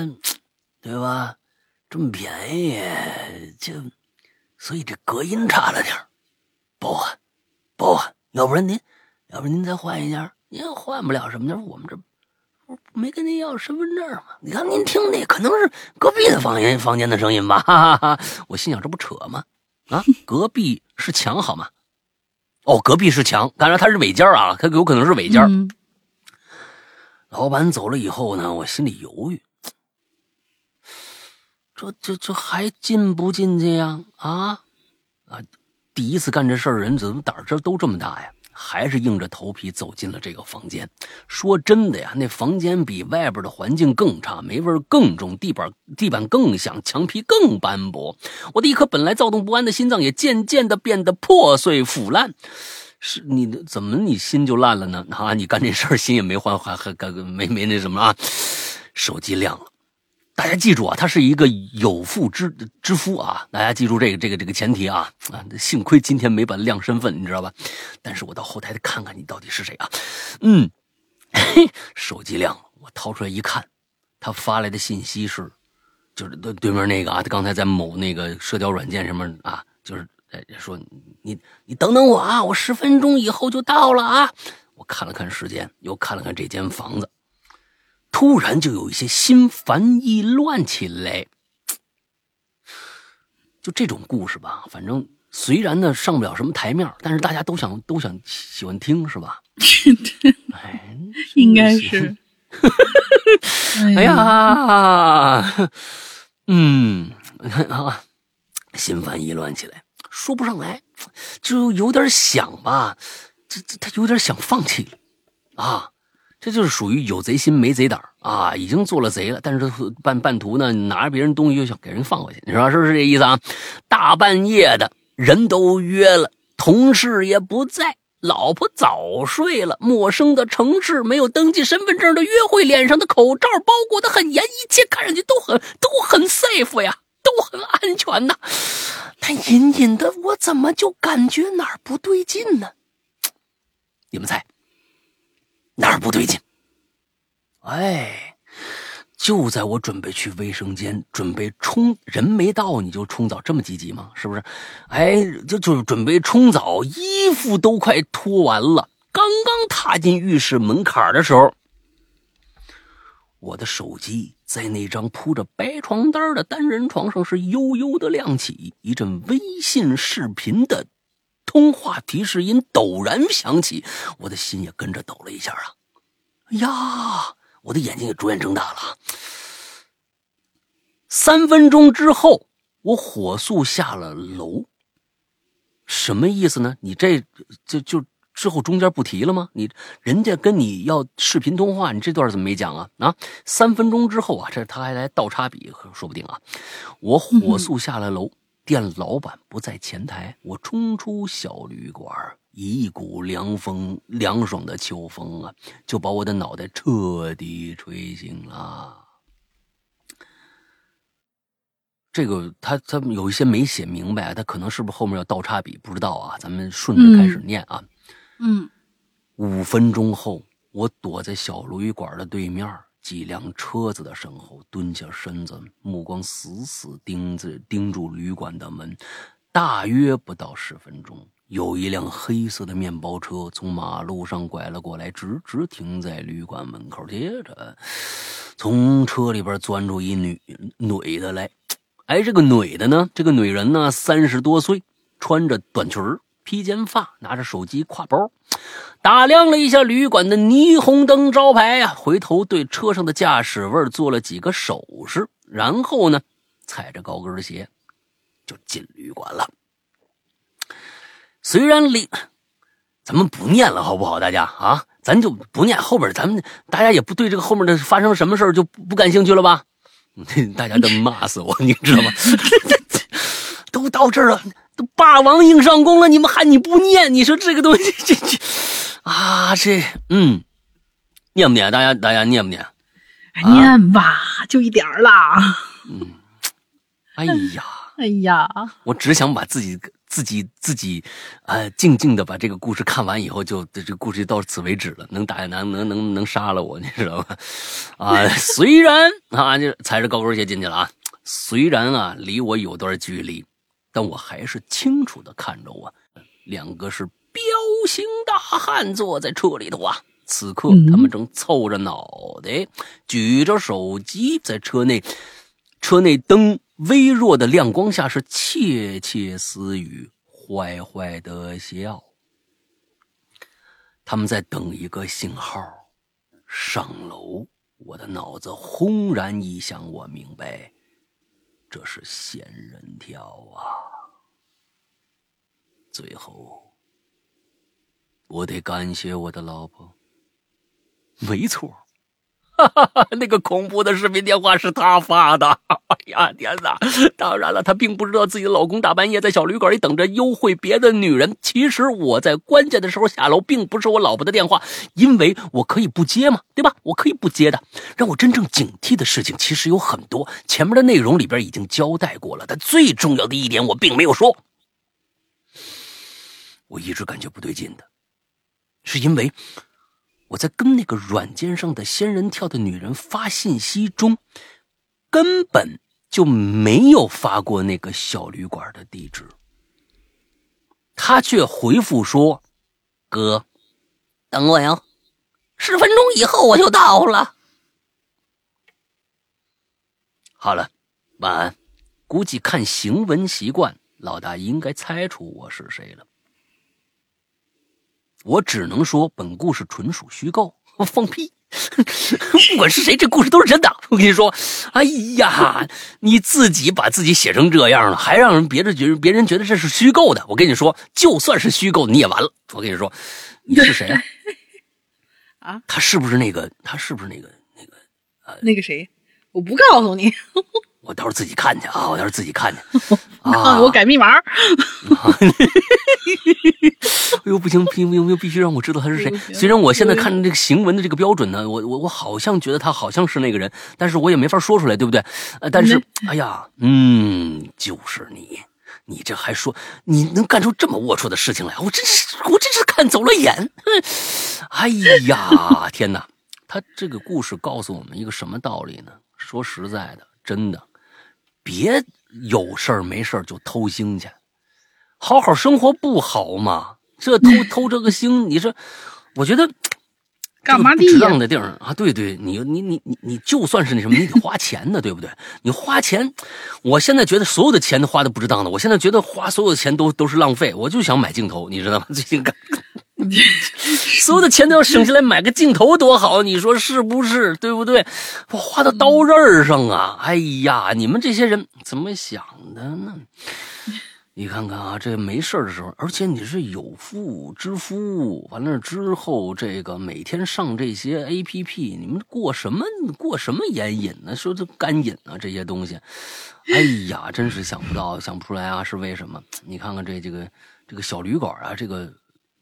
对吧？这么便宜，就所以这隔音差了点包涵，包涵。要不然您，要不然您再换一家，您换不了什么的，我们这。我没跟您要身份证吗？你看您听那可能是隔壁的房间房间的声音吧？哈哈哈！我心想这不扯吗？啊，隔壁是墙好吗？哦，隔壁是墙，当然它是尾间啊，它有可能是尾间。嗯老板走了以后呢，我心里犹豫，这这这还进不进去呀？啊啊！第一次干这事儿，人怎么胆儿这都这么大呀？还是硬着头皮走进了这个房间。说真的呀，那房间比外边的环境更差，霉味更重，地板地板更响，墙皮更斑驳。我的一颗本来躁动不安的心脏也渐渐的变得破碎腐烂。是你的怎么你心就烂了呢？啊，你干这事儿心也没换，还还干没没那什么啊？手机亮了，大家记住啊，他是一个有妇之之夫啊，大家记住这个这个这个前提啊啊！幸亏今天没把他亮身份，你知道吧？但是我到后台得看看你到底是谁啊？嗯，手机亮了，我掏出来一看，他发来的信息是，就是对对面那个啊，他刚才在某那个社交软件上面啊，就是。哎，说你你等等我啊，我十分钟以后就到了啊！我看了看时间，又看了看这间房子，突然就有一些心烦意乱起来。就这种故事吧，反正虽然呢上不了什么台面，但是大家都想都想喜欢听，是吧？哎，应该是。哎呀，嗯，啊，心烦意乱起来。说不上来，就有点想吧，这这他有点想放弃了，啊，这就是属于有贼心没贼胆啊，已经做了贼了，但是半半途呢拿着别人东西又想给人放回去，你说是不是这意思啊？大半夜的人都约了，同事也不在，老婆早睡了，陌生的城市，没有登记身份证的约会，脸上的口罩包裹的很严，一切看上去都很都很 safe 呀。都很安全呐，但隐隐的，我怎么就感觉哪儿不对劲呢？你们猜哪儿不对劲？哎，就在我准备去卫生间，准备冲人没到你就冲澡，这么积极吗？是不是？哎，就就准备冲澡，衣服都快脱完了，刚刚踏进浴室门槛的时候，我的手机。在那张铺着白床单的单人床上，是悠悠的亮起一阵微信视频的通话提示音陡然响起，我的心也跟着抖了一下啊！呀，我的眼睛也逐渐睁大了。三分钟之后，我火速下了楼。什么意思呢？你这就就。之后中间不提了吗？你人家跟你要视频通话，你这段怎么没讲啊？啊，三分钟之后啊，这他还来倒插笔，说不定啊。我火速下了楼，店老板不在前台，我冲出小旅馆，一股凉风，凉爽的秋风啊，就把我的脑袋彻底吹醒了。这个他他有一些没写明白，他可能是不是后面要倒插笔？不知道啊，咱们顺着开始念啊。嗯，五分钟后，我躲在小旅馆的对面几辆车子的身后，蹲下身子，目光死死盯着盯住旅馆的门。大约不到十分钟，有一辆黑色的面包车从马路上拐了过来，直直停在旅馆门口。接着，从车里边钻出一女女的来。哎，这个女的呢？这个女人呢？三十多岁，穿着短裙儿。披肩发，拿着手机挎包，打量了一下旅馆的霓虹灯招牌呀，回头对车上的驾驶位做了几个手势，然后呢，踩着高跟鞋就进旅馆了。虽然里，咱们不念了，好不好？大家啊，咱就不念后边，咱们大家也不对这个后面的发生什么事就不感兴趣了吧？大家都骂死我，你知道吗？都到这儿了。都霸王硬上弓了，你们还你不念？你说这个东西，这这 啊，这嗯，念不念？大家大家念不念？念吧，就一点儿啦。嗯，哎呀，哎呀，我只想把自己自己自己，呃，静静的把这个故事看完以后，就这个故事就到此为止了。能打能能能能杀了我，你知道吗？啊，虽然啊，就踩着高跟鞋进去了啊，虽然啊，离我有段距离。但我还是清楚的看着我，两个是彪形大汉坐在车里头啊。此刻他们正凑着脑袋，举着手机，在车内，车内灯微弱的亮光下是窃窃私语，坏坏的笑。他们在等一个信号上楼。我的脑子轰然一响，我明白，这是仙人跳啊！最后，我得感谢我的老婆。没错。哈哈哈，那个恐怖的视频电话是他发的。哎呀天哪！当然了，他并不知道自己的老公大半夜在小旅馆里等着幽会别的女人。其实我在关键的时候下楼，并不是我老婆的电话，因为我可以不接嘛，对吧？我可以不接的。让我真正警惕的事情其实有很多，前面的内容里边已经交代过了。但最重要的一点，我并没有说。我一直感觉不对劲的，是因为。我在跟那个软件上的仙人跳的女人发信息中，根本就没有发过那个小旅馆的地址。她却回复说：“哥，等我呀，十分钟以后我就到了。”好了，晚安。估计看行文习惯，老大应该猜出我是谁了。我只能说，本故事纯属虚构。放屁！不管是谁，这故事都是真的。我跟你说，哎呀，你自己把自己写成这样了，还让人别人觉得别人觉得这是虚构的。我跟你说，就算是虚构，你也完了。我跟你说，你是谁啊？啊？他是不是那个？他是不是那个？那个？呃，那个谁？我不告诉你。我到时候自己看去啊！我到时候自己看去 啊！我改密码。哎呦，不行，不行，不行，必须让我知道他是谁。虽然我现在看这个行文的这个标准呢，我我我好像觉得他好像是那个人，但是我也没法说出来，对不对？呃，但是，哎呀，嗯，就是你，你这还说你能干出这么龌龊的事情来，我真是，我真是看走了眼。哎呀，天哪！他这个故事告诉我们一个什么道理呢？说实在的，真的。别有事儿没事儿就偷腥去，好好生活不好吗？这偷 偷这个腥，你说，我觉得干嘛的值当的地儿啊？对对，你你你你你就算是那什么，你得花钱的，对不对？你花钱，我现在觉得所有的钱都花的不值当的，我现在觉得花所有的钱都都是浪费。我就想买镜头，你知道吗？最近干。所有的钱都要省下来买个镜头多好，你说是不是？对不对？我花到刀刃上啊！哎呀，你们这些人怎么想的呢？你看看啊，这没事的时候，而且你是有妇之夫，完了之后，这个每天上这些 A P P，你们过什么过什么烟瘾呢？说这干瘾啊，这些东西，哎呀，真是想不到，想不出来啊，是为什么？你看看这这个这个小旅馆啊，这个。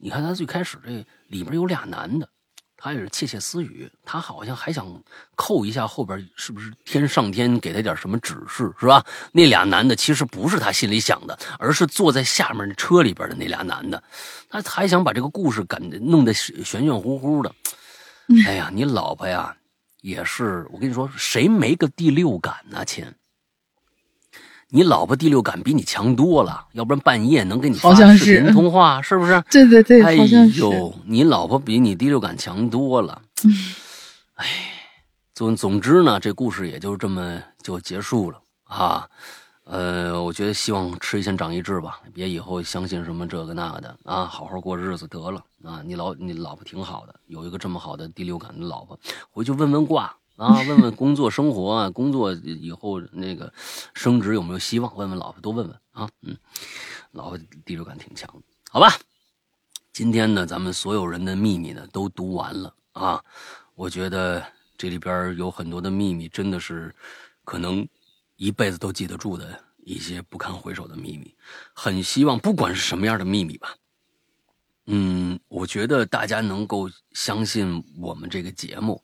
你看他最开始这里边有俩男的，他也是窃窃私语，他好像还想扣一下后边是不是天上天给他点什么指示是吧？那俩男的其实不是他心里想的，而是坐在下面车里边的那俩男的，他还想把这个故事感弄得玄玄乎乎的。哎呀，你老婆呀，也是我跟你说，谁没个第六感呢？亲。你老婆第六感比你强多了，要不然半夜能给你发视频通话，是不是？对对对，哎呦，你老婆比你第六感强多了。哎，总总之呢，这故事也就这么就结束了啊。呃，我觉得希望吃一堑长一智吧，别以后相信什么这个那个的啊，好好过日子得了啊。你老你老婆挺好的，有一个这么好的第六感的老婆，回去问问卦。啊，问问工作生活啊，工作以后那个升职有没有希望？问问老婆，多问问啊。嗯，老婆第六感挺强，好吧。今天呢，咱们所有人的秘密呢都读完了啊。我觉得这里边有很多的秘密，真的是可能一辈子都记得住的一些不堪回首的秘密。很希望不管是什么样的秘密吧，嗯，我觉得大家能够相信我们这个节目。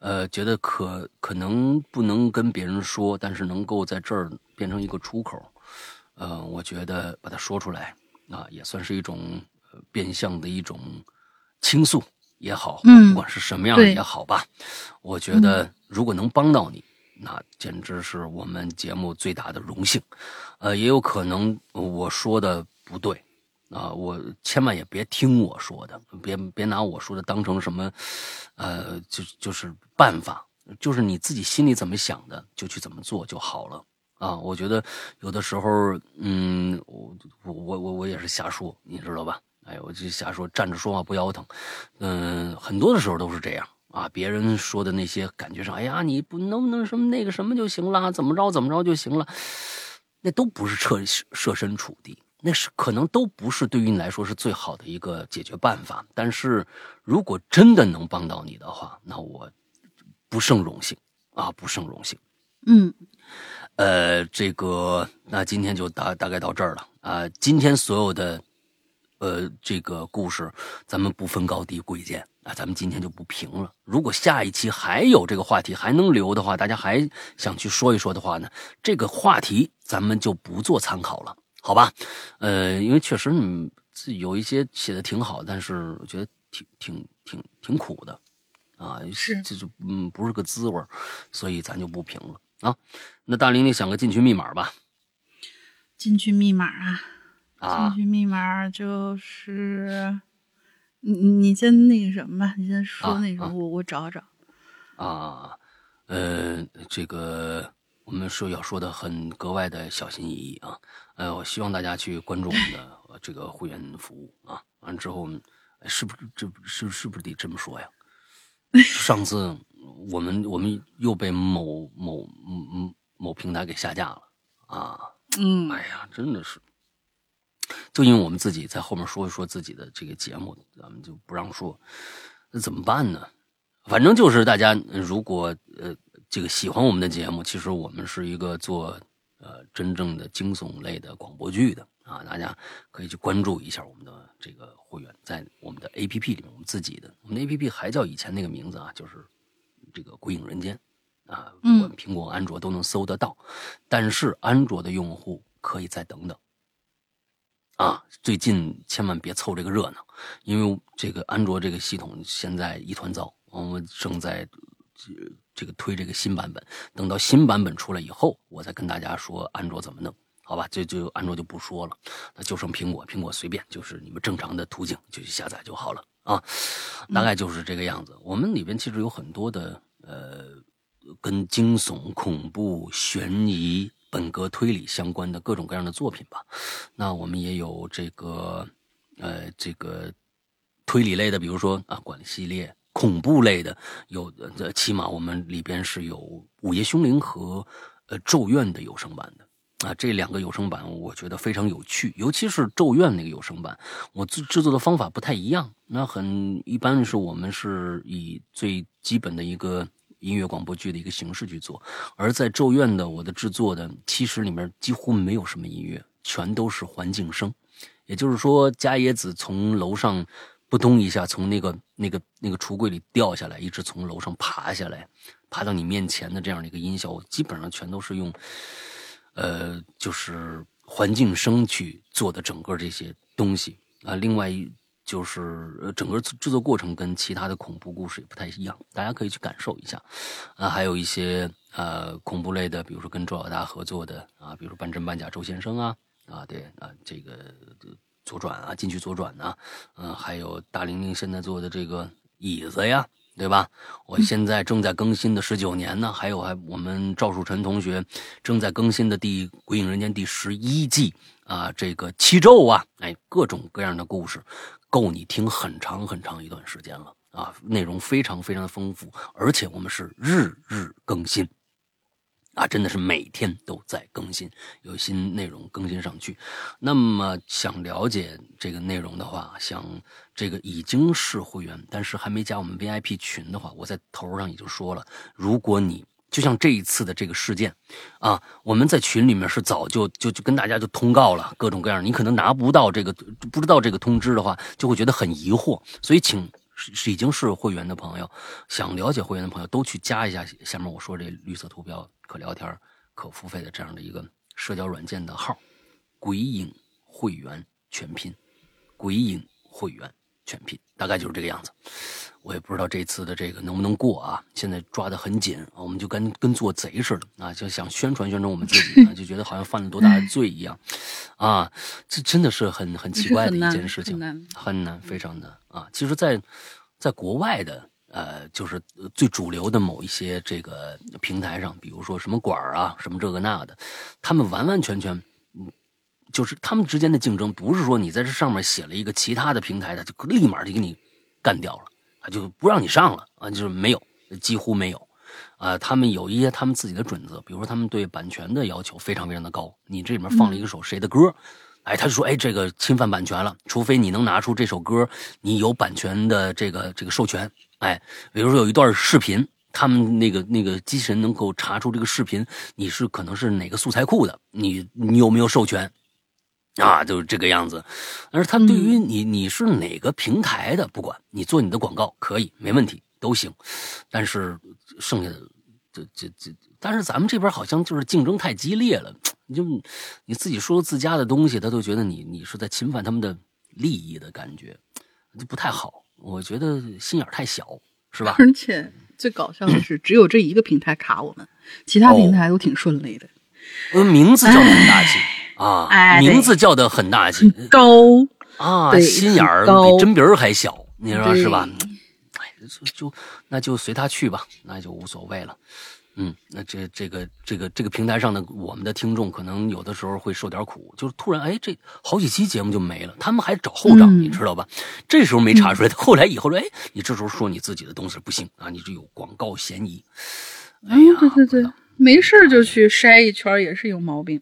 呃，觉得可可能不能跟别人说，但是能够在这儿变成一个出口，呃，我觉得把它说出来啊，也算是一种变相的一种倾诉也好，嗯，不管是什么样的也好吧。我觉得如果能帮到你，那简直是我们节目最大的荣幸。呃，也有可能我说的不对。啊，我千万也别听我说的，别别拿我说的当成什么，呃，就就是办法，就是你自己心里怎么想的，就去怎么做就好了。啊，我觉得有的时候，嗯，我我我我也是瞎说，你知道吧？哎，我就瞎说，站着说话不腰疼。嗯，很多的时候都是这样啊。别人说的那些感觉上，哎呀，你不能不能什么那个什么就行了，怎么着怎么着就行了，那都不是设设身处地，那是可能都不是对于你来说是最好的一个解决办法。但是如果真的能帮到你的话，那我不胜荣幸啊，不胜荣幸。嗯，呃，这个那今天就大大概到这儿了啊。今天所有的。呃，这个故事咱们不分高低贵贱啊，咱们今天就不评了。如果下一期还有这个话题还能留的话，大家还想去说一说的话呢，这个话题咱们就不做参考了，好吧？呃，因为确实你有一些写的挺好，但是我觉得挺挺挺挺苦的啊，是这就嗯不是个滋味所以咱就不评了啊。那大玲，你想个进群密码吧？进群密码啊。进群密码就是，你你先那个什么吧，你先说那什么，我我找找。啊，呃，这个我们说要说的很格外的小心翼翼啊，呃，我希望大家去关注我们的这个会员服务啊。完之后，是不是这是是不是得这么说呀？上次我们我们又被某某某某平台给下架了啊。嗯，哎呀，真的是。就因为我们自己在后面说一说自己的这个节目，咱们就不让说，那怎么办呢？反正就是大家如果呃这个喜欢我们的节目，其实我们是一个做呃真正的惊悚类的广播剧的啊，大家可以去关注一下我们的这个会员，在我们的 A P P 里面，我们自己的我们的 A P P 还叫以前那个名字啊，就是这个《鬼影人间》啊，不管苹果、安卓都能搜得到，但是安卓的用户可以再等等。啊，最近千万别凑这个热闹，因为这个安卓这个系统现在一团糟，我们正在这个推这个新版本。等到新版本出来以后，我再跟大家说安卓怎么弄，好吧？这就安卓就不说了，那就剩苹果，苹果随便，就是你们正常的途径就去下载就好了啊。大概就是这个样子。我们里边其实有很多的呃，跟惊悚、恐怖、悬疑。本格推理相关的各种各样的作品吧，那我们也有这个，呃，这个推理类的，比如说啊，管系列恐怖类的，有呃，起码我们里边是有《午夜凶铃》和呃《咒怨》的有声版的啊，这两个有声版我觉得非常有趣，尤其是《咒怨》那个有声版，我制制作的方法不太一样，那很一般是我们是以最基本的一个。音乐广播剧的一个形式去做，而在《咒怨》的我的制作的其实里面几乎没有什么音乐，全都是环境声。也就是说，加野子从楼上扑通一下从那个那个那个橱柜里掉下来，一直从楼上爬下来，爬到你面前的这样的一个音效，我基本上全都是用，呃，就是环境声去做的整个这些东西啊。另外。就是整个制作过程跟其他的恐怖故事也不太一样，大家可以去感受一下。啊，还有一些呃恐怖类的，比如说跟周老大合作的啊，比如说半真半假周先生啊，啊对啊这个左转啊进去左转呐，嗯，还有大玲玲现在坐的这个椅子呀，对吧？我现在正在更新的十九年呢，还有还我们赵树臣同学正在更新的第《鬼影人间》第十一季啊，这个七咒啊，哎，各种各样的故事。够你听很长很长一段时间了啊！内容非常非常的丰富，而且我们是日日更新，啊，真的是每天都在更新，有新内容更新上去。那么想了解这个内容的话，想这个已经是会员，但是还没加我们 VIP 群的话，我在头上已经说了，如果你。就像这一次的这个事件，啊，我们在群里面是早就就就跟大家就通告了各种各样，你可能拿不到这个不知道这个通知的话，就会觉得很疑惑。所以，请已经是会员的朋友，想了解会员的朋友都去加一下下面我说这绿色图标可聊天、可付费的这样的一个社交软件的号，鬼影会员全拼，鬼影会员全拼，大概就是这个样子。我也不知道这次的这个能不能过啊！现在抓得很紧，我们就跟跟做贼似的啊，就想宣传宣传我们自己，就觉得好像犯了多大的罪一样，啊，这真的是很很奇怪的一件事情，很难，非常难啊！其实，在在国外的呃，就是最主流的某一些这个平台上，比如说什么馆啊，什么这个那的，他们完完全全就是他们之间的竞争，不是说你在这上面写了一个其他的平台，他就立马就给你干掉了，他就不让你上了啊，就是没有，几乎没有。啊，他们有一些他们自己的准则，比如说他们对版权的要求非常非常的高。你这里面放了一首谁的歌，哎，他就说，哎，这个侵犯版权了，除非你能拿出这首歌你有版权的这个这个授权。哎，比如说有一段视频，他们那个那个机器人能够查出这个视频你是可能是哪个素材库的，你你有没有授权？啊，就是这个样子。但是他对于你你是哪个平台的，不管你做你的广告可以没问题都行，但是剩下的。这这这，但是咱们这边好像就是竞争太激烈了，你就你自己说自家的东西，他都觉得你你是在侵犯他们的利益的感觉，就不太好。我觉得心眼太小，是吧？而且最搞笑的是，只有这一个平台卡我们，其他平台都挺顺利的。呃，名字叫的很大气啊，名字叫的很大气，高啊，心眼儿比针鼻儿还小，你说是吧？哎就就那就随他去吧，那就无所谓了。嗯，那这这个这个这个平台上的我们的听众可能有的时候会受点苦，就是突然哎，这好几期节目就没了，他们还找后账，你知道吧？这时候没查出来，后来以后说，哎，你这时候说你自己的东西不行啊，你这有广告嫌疑。哎呀，对对对，没事就去筛一圈也是有毛病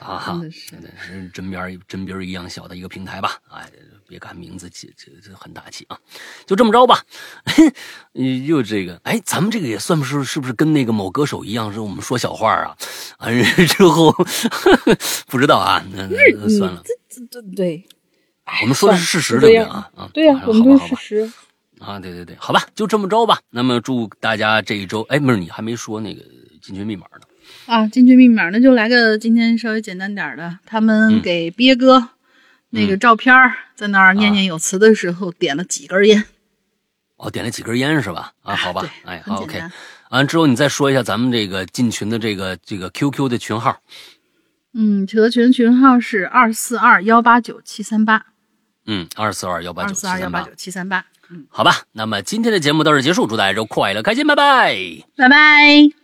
啊，真的是针边针边一样小的一个平台吧，哎。别看名字，起这这很大气啊！就这么着吧。又这个，哎，咱们这个也算不是，是不是跟那个某歌手一样，是我们说小话啊？完之后 不知道啊，那那算了。这这对，我们说的是事实，对不对啊？啊，对呀，我们说事实啊。对对对，好吧，就这么着吧。那么祝大家这一周，哎，不是你还没说那个进群密码呢？啊，进群密码，那就来个今天稍微简单点的。他们给鳖哥。那个照片在那儿念念有词的时候，点了几根烟。哦，点了几根烟是吧？啊，好吧，哎，好，OK。完之后，你再说一下咱们这个进群的这个这个 QQ 的群号。嗯，合群群号是二四二幺八九七三八。嗯，二四二幺八九七三八。二四二幺八九七三八。嗯，好吧。那么今天的节目到这结束，祝大家周快乐开心，拜拜，拜拜。